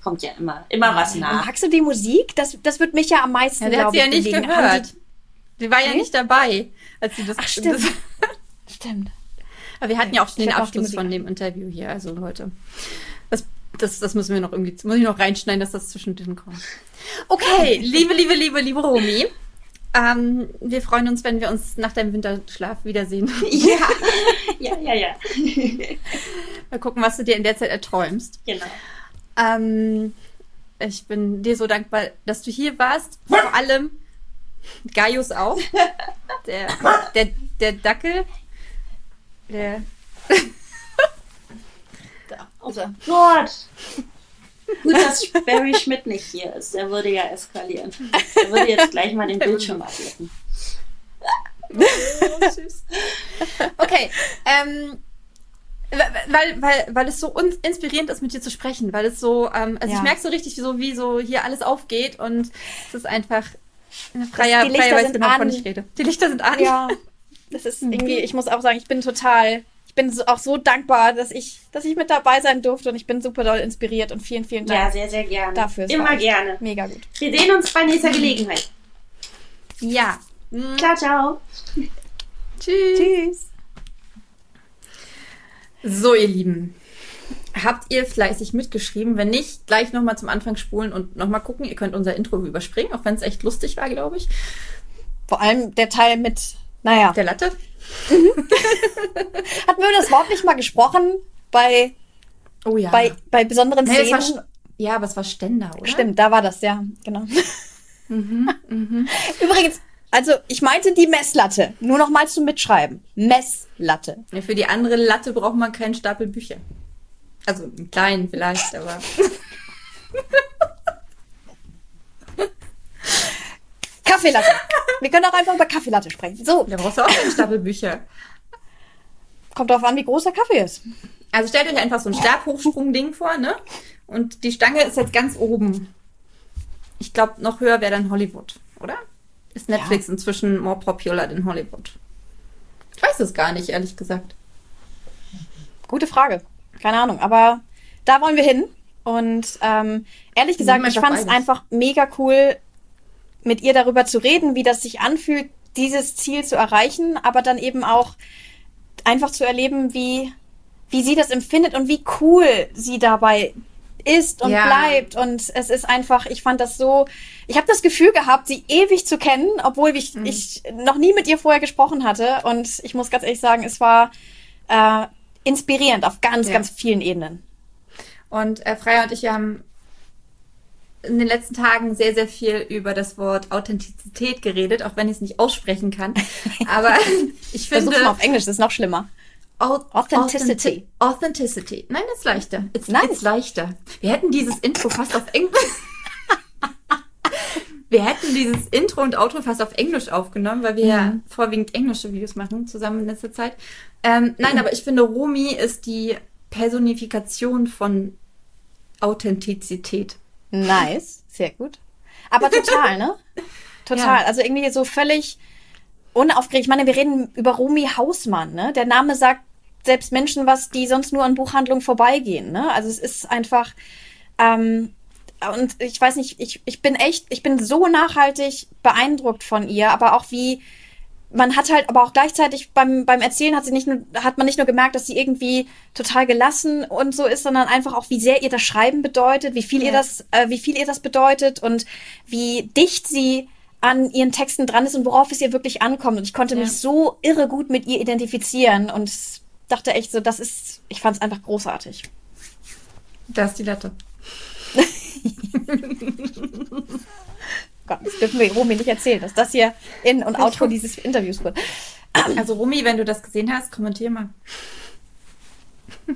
Kommt ja immer, immer was nach. magst du die Musik? Das, das wird mich ja am meisten, Ja, der hat sie ja nicht bewegen. Gehört. Die war ja Nee? nicht dabei, als sie das. Ach, stimmt. Das, Die, stimmt. aber wir hatten ja auch schon Ich den die Abschluss von dem Interview hier, also Leute. Das, das, das müssen wir noch irgendwie, muss ich noch reinschneiden, dass das zwischendrin kommt. Okay, liebe, liebe, liebe, liebe Romy. Ähm, wir freuen uns, wenn wir uns nach deinem Winterschlaf wiedersehen. Ja, ja, ja, ja. Mal gucken, was du dir in der Zeit erträumst. Genau. Ähm, ich bin dir so dankbar, dass du hier warst. Vor allem Gaius auch. Der, der, der Dackel. Der, Oh Gott. Gut, dass Barry Schmidt nicht hier ist. Der würde ja eskalieren. Der würde jetzt gleich mal den Bildschirm ablecken. Süß. Okay, ähm, weil, weil, weil es so uns inspirierend ist, mit dir zu sprechen, weil es so, ähm, also Ja. ich merke so richtig, wie so, wie so hier alles aufgeht und es ist einfach eine freier, die Lichter freier weiß sind genau, wovon an. ich rede. Die Lichter sind an. Ja, das ist irgendwie, ich muss auch sagen, ich bin total, ich bin so, auch so dankbar, dass ich, dass ich mit dabei sein durfte und ich bin super doll inspiriert und vielen, vielen Ja, Dank sehr, sehr gerne. dafür. Immer gerne. Mega gut. Wir sehen uns bei nächster Gelegenheit. ja. Ciao, ciao. Tschüss. Tschüss. So, ihr Lieben. Habt ihr fleißig mitgeschrieben? Wenn nicht, gleich nochmal zum Anfang spulen und nochmal gucken. Ihr könnt unser Intro überspringen, auch wenn es echt lustig war, glaube ich. Vor allem der Teil mit, naja, Der Latte. hatten wir das Wort nicht mal gesprochen bei, Oh ja. bei, bei besonderen Nee, war Szenen? Sch- ja, aber es war Ständer, oder? Stimmt, da war das, ja, genau. Mhm, mhm. Übrigens, also ich meinte die Messlatte. Nur noch mal zum Mitschreiben. Messlatte. Ja, für die andere Latte braucht man keinen Stapel Bücher. Also einen kleinen vielleicht, aber. Kaffeelatte. Wir können auch einfach über Kaffeelatte sprechen. So, Da brauchst du auch keinen Stapel Bücher. kommt drauf an, wie groß der Kaffee ist. Also stellt euch einfach so ein Stabhochsprung-Ding vor, ne? Und die Stange ist jetzt ganz oben. Ich glaube, noch höher wäre dann Hollywood, oder? Ist Netflix inzwischen more popular than Hollywood? Ich weiß es gar nicht, ehrlich gesagt. Gute Frage. Keine Ahnung, aber da wollen wir hin. Und ähm, ehrlich gesagt, ich fand es einfach mega cool, mit ihr darüber zu reden, wie das sich anfühlt, dieses Ziel zu erreichen, aber dann eben auch einfach zu erleben, wie, wie sie das empfindet und wie cool sie dabei ist und Ja. bleibt. Und es ist einfach, ich fand das so, ich habe das Gefühl gehabt, sie ewig zu kennen, obwohl ich, Mhm. ich noch nie mit ihr vorher gesprochen hatte. Und ich muss ganz ehrlich sagen, es war äh, inspirierend auf ganz, Ja. ganz vielen Ebenen. Und äh, Freya und ich, haben in den letzten Tagen sehr, sehr viel über das Wort Authentizität geredet, auch wenn ich es nicht aussprechen kann. Aber ich finde. Versuch's mal auf Englisch, das ist noch schlimmer. Au- Authenticity. Authenti- Authenticity. Nein, das ist leichter. It's, Nice. it's leichter. Wir hätten dieses Intro fast auf Englisch. wir hätten dieses Intro und Outro fast auf Englisch aufgenommen, weil wir ja vorwiegend englische Videos machen, zusammen in letzter Zeit. Ähm, nein, aber ich finde, Romy ist die Personifikation von Authentizität. Nice, sehr gut. Aber total, ne? Total. Ja. Also irgendwie so völlig unaufgeregt. Ich meine, wir reden über Romy Hausmann, ne? Der Name sagt selbst Menschen was, die sonst nur an Buchhandlungen vorbeigehen, ne? Also es ist einfach, ähm, und ich weiß nicht, ich, ich bin echt, ich bin so nachhaltig beeindruckt von ihr, aber auch wie, man hat halt, aber auch gleichzeitig beim, beim Erzählen hat sie nicht nur, hat man nicht nur gemerkt, dass sie irgendwie total gelassen und so ist, sondern einfach auch, wie sehr ihr das Schreiben bedeutet, wie viel ja. ihr das, äh, wie viel ihr das bedeutet und wie dicht sie an ihren Texten dran ist und worauf es ihr wirklich ankommt. Und ich konnte ja. mich so irre gut mit ihr identifizieren und dachte echt so, das ist, ich fand es einfach großartig. Da ist die Latte. Gott, das dürfen wir Romy nicht erzählen, dass das hier In- und Outro dieses Interviews wird. Also Romy, wenn du das gesehen hast, kommentier mal.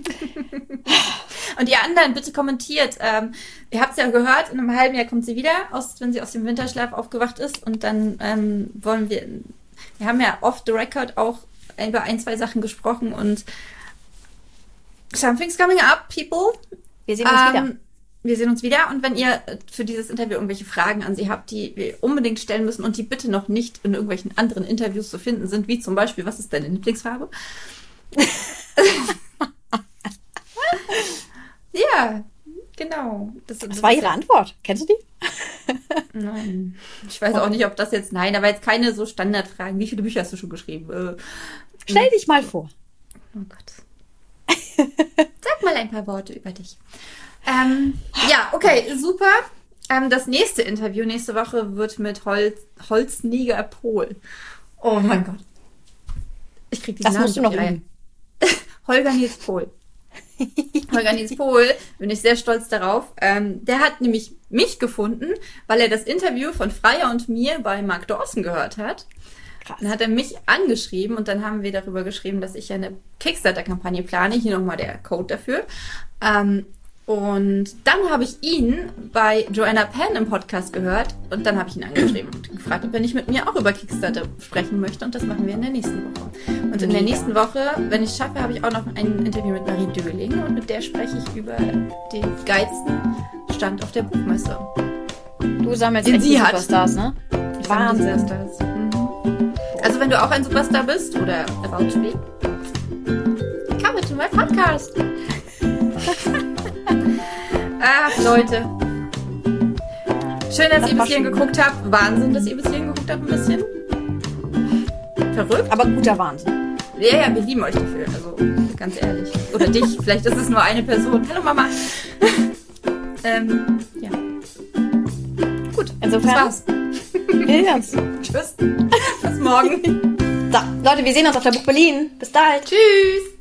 Und ihr anderen, bitte kommentiert. Ähm, ihr habt es ja gehört, in einem halben Jahr kommt sie wieder, aus, wenn sie aus dem Winterschlaf aufgewacht ist. Und dann ähm, wollen wir, wir haben ja off the record auch über ein, zwei Sachen gesprochen und something's coming up, people. Wir sehen uns ähm, wieder. Wir sehen uns wieder und wenn ihr für dieses Interview irgendwelche Fragen an sie habt, die wir unbedingt stellen müssen und die bitte noch nicht in irgendwelchen anderen Interviews zu finden sind, wie zum Beispiel, was ist deine Lieblingsfarbe? ja, genau. Das, das, das war ihre Antwort. Kennst du die? nein. Ich weiß auch nicht, ob das jetzt, nein, aber jetzt keine so Standardfragen. Wie viele Bücher hast du schon geschrieben? Äh, Stell dich mal vor. Oh Gott. Sag mal ein paar Worte über dich. Ähm, ja, okay, super. Ähm, das nächste Interview nächste Woche wird mit Holz, Holzniger Pol. Oh mein Gott. Ich krieg die Das Namen musst du noch rein. Holger Nils Pohl. Holger Nils Pohl, bin ich sehr stolz darauf. Ähm, der hat nämlich mich gefunden, weil er das Interview von Freier und mir bei Mark Dawson gehört hat. Krass. Dann hat er mich angeschrieben und dann haben wir darüber geschrieben, dass ich eine Kickstarter-Kampagne plane. Hier nochmal der Code dafür. Ähm, und dann habe ich ihn bei Joanna Penn im Podcast gehört und dann habe ich ihn angeschrieben und gefragt, ob er nicht mit mir auch über Kickstarter sprechen möchte und das machen wir in der nächsten Woche. Und in der nächsten Woche, wenn ich es schaffe, habe ich auch noch ein Interview mit Marie Döling und mit der spreche ich über den geilsten Stand auf der Buchmesse. Du sammelst den echt sie Superstars, ne? Wahnsinn. Superstars. Mhm. Also wenn du auch ein Superstar bist oder about to be, come to my podcast. Ach, Leute. Schön, dass das ihr bis hierhin geguckt habt. Wahnsinn, dass ihr bis hierhin geguckt habt, ein bisschen. Verrückt. Aber guter Wahnsinn. Ja, ja, wir lieben euch dafür. Also, ganz ehrlich. Oder dich. Vielleicht ist es nur eine Person. Hallo, Mama. ähm, ja. Gut, insofern. Das war's. Wir Tschüss. Bis morgen. So, Leute, wir sehen uns auf der Buch Berlin. Bis bald. Tschüss.